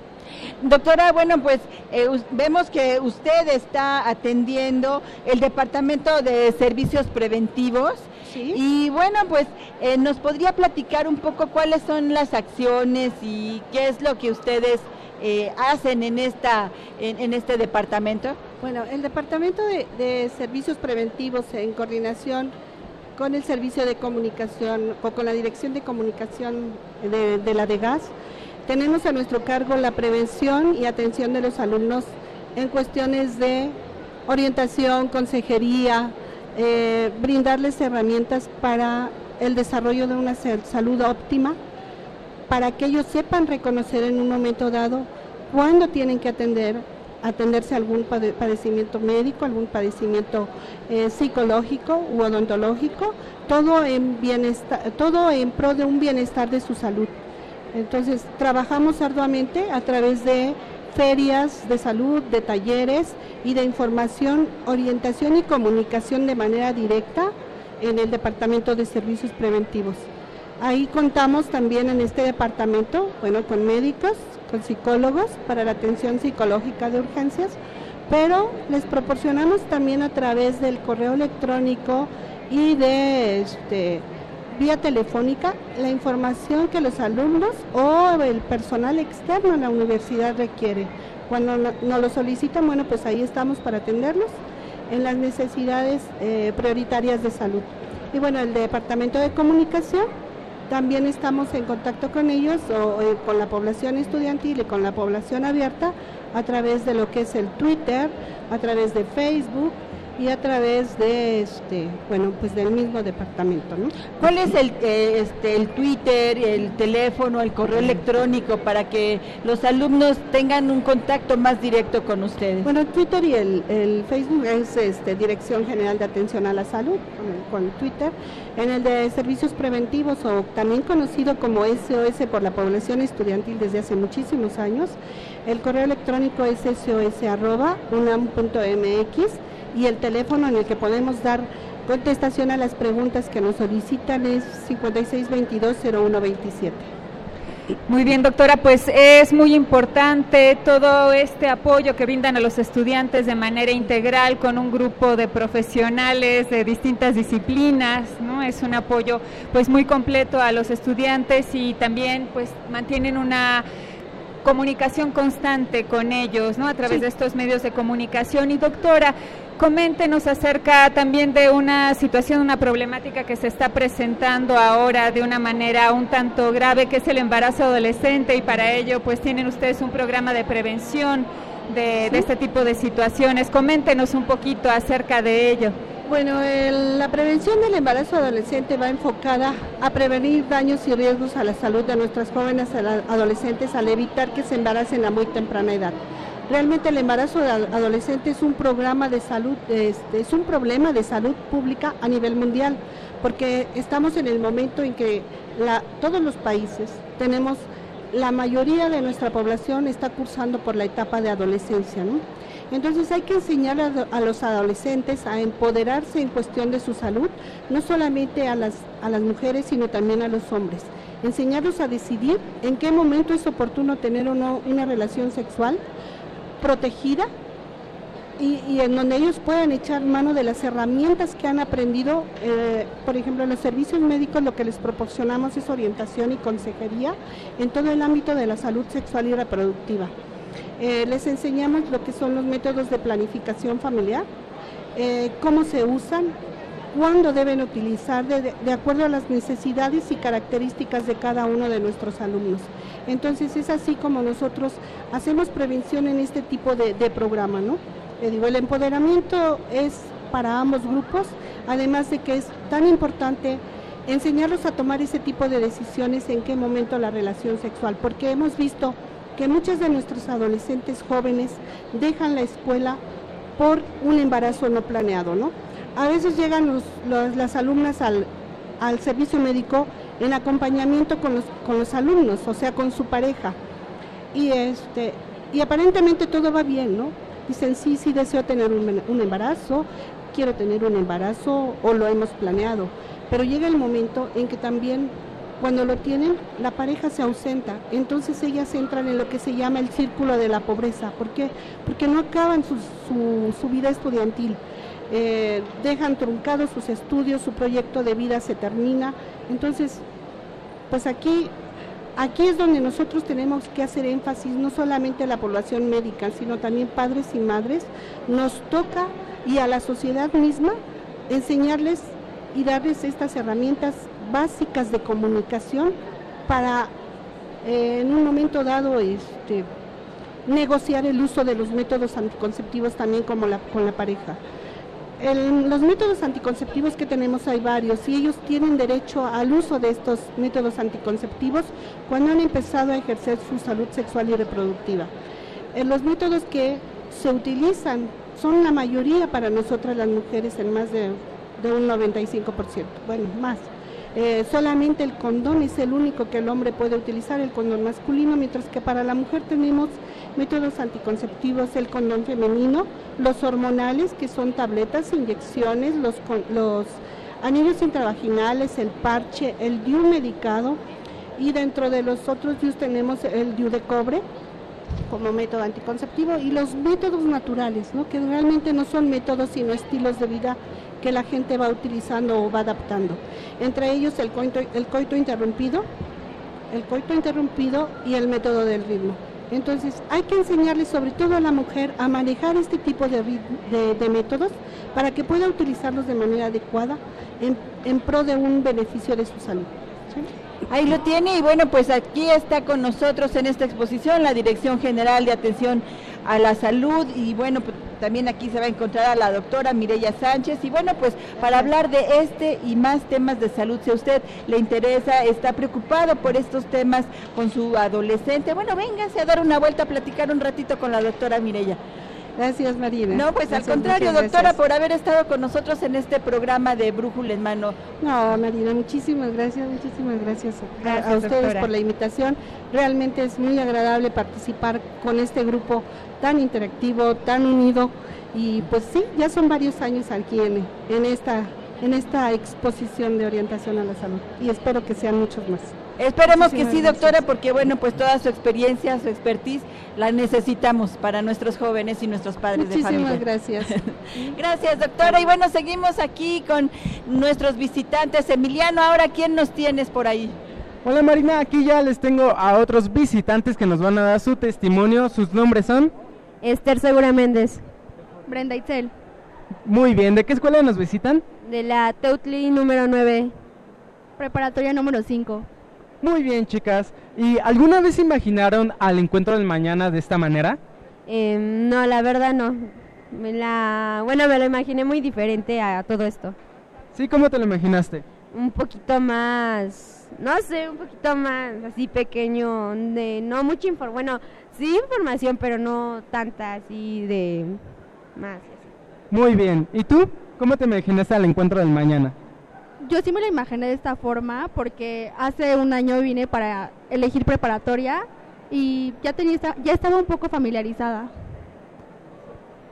Doctora, bueno, pues eh, vemos que usted está atendiendo el Departamento de Servicios Preventivos. Y bueno, pues eh, nos podría platicar un poco cuáles son las acciones y qué es lo que ustedes eh, hacen en, esta, en, este departamento. Bueno, el Departamento de, Servicios Preventivos en coordinación con el Servicio de Comunicación o con la Dirección de Comunicación de, de la DEGAS, tenemos a nuestro cargo la prevención y atención de los alumnos en cuestiones de orientación, consejería, eh, brindarles herramientas para el desarrollo de una salud óptima, para que ellos sepan reconocer en un momento dado cuándo tienen que atender, atenderse a algún padecimiento médico, algún padecimiento eh, psicológico u odontológico, todo en bienestar, todo en pro de un bienestar de su salud. Entonces, trabajamos arduamente a través de ferias de salud, de talleres y de información, orientación y comunicación de manera directa en el Departamento de Servicios Preventivos. Ahí contamos también en este departamento, bueno, con médicos, con psicólogos para la atención psicológica de urgencias, pero les proporcionamos también a través del correo electrónico y de este, vía telefónica la información que los alumnos o el personal externo en la universidad requiere. Cuando nos lo solicitan, bueno, pues ahí estamos para atenderlos en las necesidades eh, prioritarias de salud. Y bueno, el Departamento de Comunicación, también estamos en contacto con ellos o, eh, con la población estudiantil y con la población abierta a través de lo que es el Twitter, a través de Facebook, y a través de este bueno pues del mismo departamento ¿no? ¿cuál es el eh, este el Twitter el teléfono el correo electrónico para que los alumnos tengan un contacto más directo con ustedes bueno el Twitter y el, Facebook es este Dirección General de Atención a la Salud con, Twitter. En el de servicios preventivos o también conocido como SOS por la población estudiantil desde hace muchísimos años el correo electrónico es sos@unam.mx y el teléfono en el que podemos dar contestación a las preguntas que nos solicitan es 5622-0127. Muy bien, doctora, pues es muy importante todo este apoyo que brindan a los estudiantes de manera integral con un grupo de profesionales de distintas disciplinas, ¿no? Es un apoyo pues muy completo a los estudiantes y también pues mantienen una comunicación constante con ellos, ¿no? A través de estos medios de comunicación. Y doctora, Coméntenos acerca también de una situación, una problemática que se está presentando ahora de una manera un tanto grave, que es el embarazo adolescente y para ello pues tienen ustedes un programa de prevención de, este tipo de situaciones. Coméntenos un poquito acerca de ello. Bueno, la prevención del embarazo adolescente va enfocada a prevenir daños y riesgos a la salud de nuestras jóvenes adolescentes al evitar que se embaracen a muy temprana edad. Realmente el embarazo adolescente es un programa de salud, este, es un problema de salud pública a nivel mundial, porque estamos en el momento en que todos los países tenemos, la mayoría de nuestra población está cursando por la etapa de adolescencia, Entonces hay que enseñar a, los adolescentes a empoderarse en cuestión de su salud, no solamente a las, a las mujeres, sino también a los hombres. Enseñarlos a decidir en qué momento es oportuno tener o no una relación sexual, protegida y, en donde ellos puedan echar mano de las herramientas que han aprendido. Eh, por ejemplo, en los servicios médicos lo que les proporcionamos es orientación y consejería en todo el ámbito de la salud sexual y reproductiva. Eh, les enseñamos lo que son los métodos de planificación familiar, eh, cómo se usan, cuándo deben utilizar de, acuerdo a las necesidades y características de cada uno de nuestros alumnos. Entonces es así como nosotros hacemos prevención en este tipo de, programa, ¿no? El empoderamiento es para ambos grupos, además de que es tan importante enseñarlos a tomar ese tipo de decisiones en qué momento la relación sexual, porque hemos visto que muchos de nuestros adolescentes jóvenes dejan la escuela por un embarazo no planeado, ¿no? A veces llegan las alumnas al, servicio médico en acompañamiento con los, con los alumnos, o sea, con su pareja. Y este, y aparentemente todo va bien, ¿no? Dicen, sí, sí, deseo tener un, un embarazo, quiero tener un embarazo o lo hemos planeado, pero llega el momento en que también cuando lo tienen, la pareja se ausenta, entonces ellas entran en lo que se llama el círculo de la pobreza. ¿Por qué? Porque no acaban su, vida estudiantil, eh, dejan truncados sus estudios, su proyecto de vida se termina. Entonces, pues aquí, aquí es donde nosotros tenemos que hacer énfasis, no solamente a la población médica, sino también padres y madres. Nos toca y a la sociedad misma enseñarles y darles estas herramientas básicas de comunicación para eh, en un momento dado este, negociar el uso de los métodos anticonceptivos también como la, con la pareja. los métodos anticonceptivos que tenemos hay varios y ellos tienen derecho al uso de estos métodos anticonceptivos cuando han empezado a ejercer su salud sexual y reproductiva. Eh, los métodos que se utilizan son la mayoría para nosotras las mujeres en más de, de un 95%, bueno, más. Eh, solamente el condón es el único que el hombre puede utilizar, el condón masculino, mientras que para la mujer tenemos métodos anticonceptivos, el condón femenino, los hormonales, que son tabletas, inyecciones, los, los anillos intravaginales, el parche, el DIU medicado, y dentro de los otros DIUs tenemos el DIU de cobre como método anticonceptivo y los métodos naturales, ¿no? que realmente no son métodos sino estilos de vida que la gente va utilizando o va adaptando. Entre ellos el coito, el coito interrumpido, el coito interrumpido y el método del ritmo. Entonces hay que enseñarle sobre todo a la mujer a manejar este tipo de, de, métodos para que pueda utilizarlos de manera adecuada en, pro de un beneficio de su salud. Ahí lo tiene y bueno, pues aquí está con nosotros en esta exposición la Dirección General de Atención a la Salud y bueno, pues también aquí se va a encontrar a la doctora Mireya Sánchez y bueno, pues para hablar de este y más temas de salud, si a usted le interesa, está preocupado por estos temas con su adolescente, bueno, véngase a dar una vuelta a platicar un ratito con la doctora Mireya. Gracias, Marina. No, pues al contrario, doctora, por haber estado con nosotros en este programa de Brújula en Mano. No, Marina, muchísimas gracias, muchísimas gracias, a, ustedes por la invitación. Realmente es muy agradable participar con este grupo tan interactivo, tan unido. Y pues sí, ya son varios años aquí en, en, esta, en esta exposición de orientación a la salud y espero que sean muchos más. Esperemos que sí, doctora, porque bueno, pues toda su experiencia, su expertise, la necesitamos para nuestros jóvenes y nuestros padres de familia. Muchísimas gracias. gracias, doctora. Y bueno, seguimos aquí con nuestros visitantes. Emiliano, ahora, ¿quién nos tienes por ahí? Hola Marina, aquí ya les tengo a otros visitantes que nos van a dar su testimonio. ¿Sus nombres son? Esther Segura Méndez. Brenda Itzel. Muy bien, ¿de qué escuela nos visitan? De la Teutli número 9, preparatoria número 5. Muy bien, chicas. ¿Y alguna vez imaginaron al encuentro del mañana de esta manera? Eh, no, la verdad no. Me la, bueno, me lo imaginé muy diferente a todo esto. ¿Sí? ¿Cómo te lo imaginaste? Un poquito más, no sé, un poquito más así pequeño, de no mucha información, bueno, sí información, pero no tanta así de más. Muy bien. ¿Y tú? ¿Cómo te imaginaste al encuentro del mañana? Yo sí me lo imaginé de esta forma porque hace un año vine para elegir preparatoria y ya, tenía, ya estaba un poco familiarizada.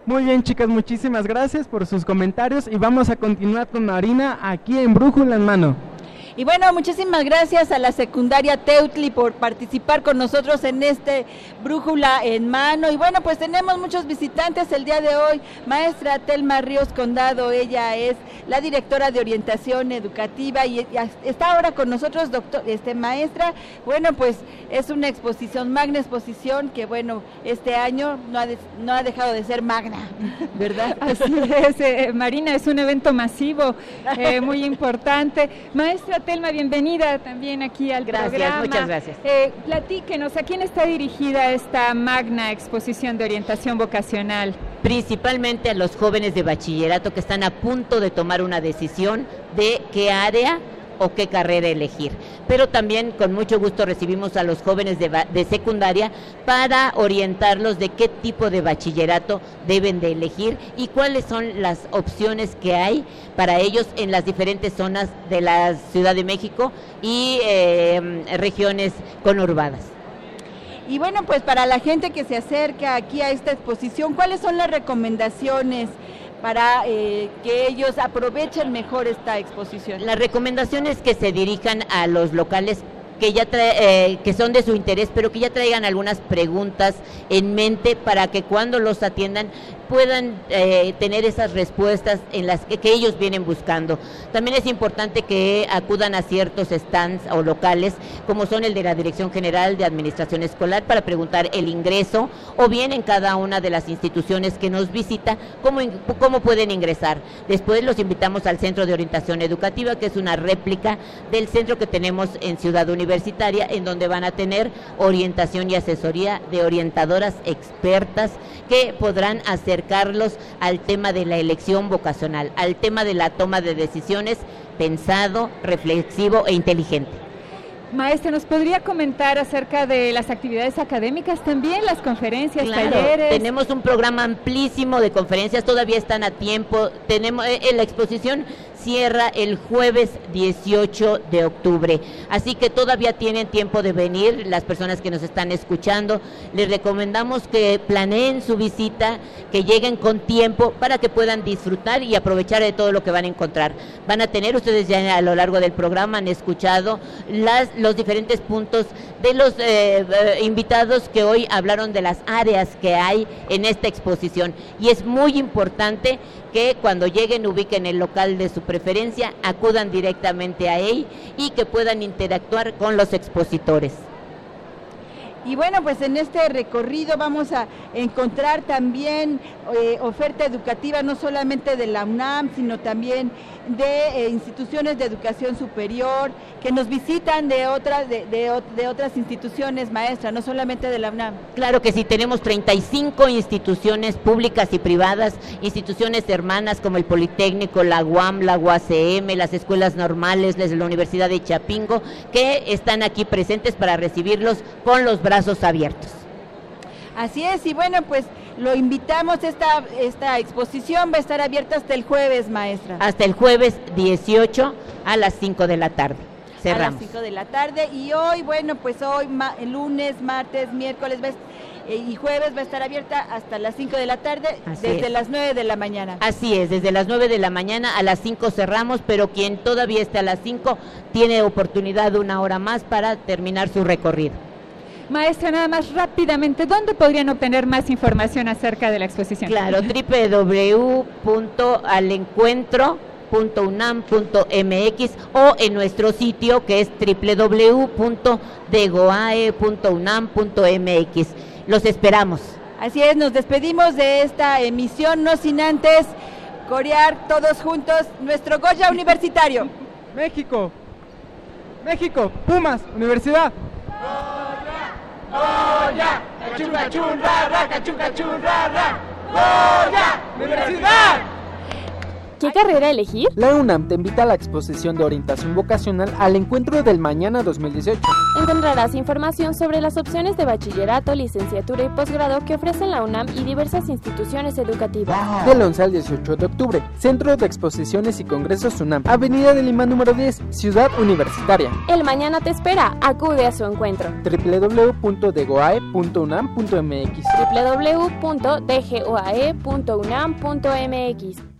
Muy bien chicas, muchísimas gracias por sus comentarios y vamos a continuar con Marina aquí en Brújula en Mano. Y bueno, muchísimas gracias a la secundaria Teutli por participar con nosotros en este brújula en mano. Y bueno, pues tenemos muchos visitantes el día de hoy. Maestra Telma Ríos Condado, ella es la directora de orientación educativa y está ahora con nosotros, doctor, este maestra. Bueno, pues es una exposición, magna exposición, que bueno, este año no ha, no ha dejado de ser magna, ¿verdad? Así es, eh, Marina, es un evento masivo, eh, muy importante. Maestra Telma, bienvenida también aquí al gracias, programa. Muchas gracias. Eh, platíquenos, ¿a quién está dirigida esta magna exposición de orientación vocacional? Principalmente a los jóvenes de bachillerato que están a punto de tomar una decisión de qué área o qué carrera elegir. Pero también con mucho gusto recibimos a los jóvenes de, secundaria para orientarlos de qué tipo de bachillerato deben de elegir y cuáles son las opciones que hay para ellos en las diferentes zonas de la Ciudad de México y eh, regiones conurbadas. Y bueno, pues para la gente que se acerca aquí a esta exposición, ¿cuáles son las recomendaciones? Para eh, que ellos aprovechen mejor esta exposición. Las recomendaciones que se dirijan a los locales que ya eh, que son de su interés, pero que ya traigan algunas preguntas en mente para que cuando los atiendan puedan eh, tener esas respuestas en las que, ellos vienen buscando. También es importante que acudan a ciertos stands o locales, como son el de la Dirección General de Administración Escolar, para preguntar el ingreso, o bien en cada una de las instituciones que nos visita, cómo, cómo pueden ingresar. Después los invitamos al Centro de Orientación Educativa, que es una réplica del centro que tenemos en Ciudad Universitaria, en donde van a tener orientación y asesoría de orientadoras expertas que podrán hacer acercarlos al tema de la elección vocacional, al tema de la toma de decisiones pensado, reflexivo e inteligente. Maestra, ¿nos podría comentar acerca de las actividades académicas también, las conferencias, talleres? Tenemos un programa amplísimo de conferencias, todavía están a tiempo. Tenemos en eh, la exposición cierra el jueves 18 de octubre. Así que todavía tienen tiempo de venir las personas que nos están escuchando. Les recomendamos que planeen su visita, que lleguen con tiempo para que puedan disfrutar y aprovechar de todo lo que van a encontrar. Van a tener, ustedes ya a lo largo del programa han escuchado las, los diferentes puntos de los eh, eh, invitados que hoy hablaron de las áreas que hay en esta exposición. Y es muy importante que cuando lleguen ubiquen el local de su preferencia, acudan directamente a él y que puedan interactuar con los expositores. Y bueno, pues en este recorrido vamos a encontrar también eh, oferta educativa no solamente de la UNAM, sino también de eh, instituciones de educación superior que nos visitan de otras de, de, otras instituciones maestras, no solamente de la UNAM. Claro que sí, tenemos 35 instituciones públicas y privadas, instituciones hermanas como el Politécnico, la UAM, la UACM, las escuelas normales, la Universidad de Chapingo, que están aquí presentes para recibirlos con los brazos abiertos. Así es, y bueno, pues lo invitamos, esta, esta exposición va a estar abierta hasta el jueves, maestra. Hasta el jueves 18 a las 5 de la tarde. Cerramos. A las 5 de la tarde y hoy, bueno, pues hoy, lunes, martes, miércoles eh, y jueves va a estar abierta hasta las 5 de la tarde, desde las 9 de la mañana. Así es, desde las 9 de la mañana a las 5 cerramos, pero quien todavía esté a las 5 tiene oportunidad de una hora más para terminar su recorrido. Maestra, nada más rápidamente, ¿dónde podrían obtener más información acerca de la exposición? Claro, www.alencuentro.unam.mx o en nuestro sitio que es www.degoae.unam.mx. Los esperamos. Así es, nos despedimos de esta emisión, no sin antes corear todos juntos nuestro Goya Universitario. México, México, Pumas, Universidad. Goya, cachunga churra, cachunga churra, Goya, universidad. ¿Qué carrera elegir? La UNAM te invita a la exposición de orientación vocacional al encuentro del mañana 2018. Encontrarás información sobre las opciones de bachillerato, licenciatura y posgrado que ofrecen la UNAM y diversas instituciones educativas. Del 11 al 18 de octubre, Centro de Exposiciones y Congresos UNAM, Avenida de Lima número 10, Ciudad Universitaria. El mañana te espera, acude a su encuentro. www.degoae.unam.mx www.dgoae.unam.mx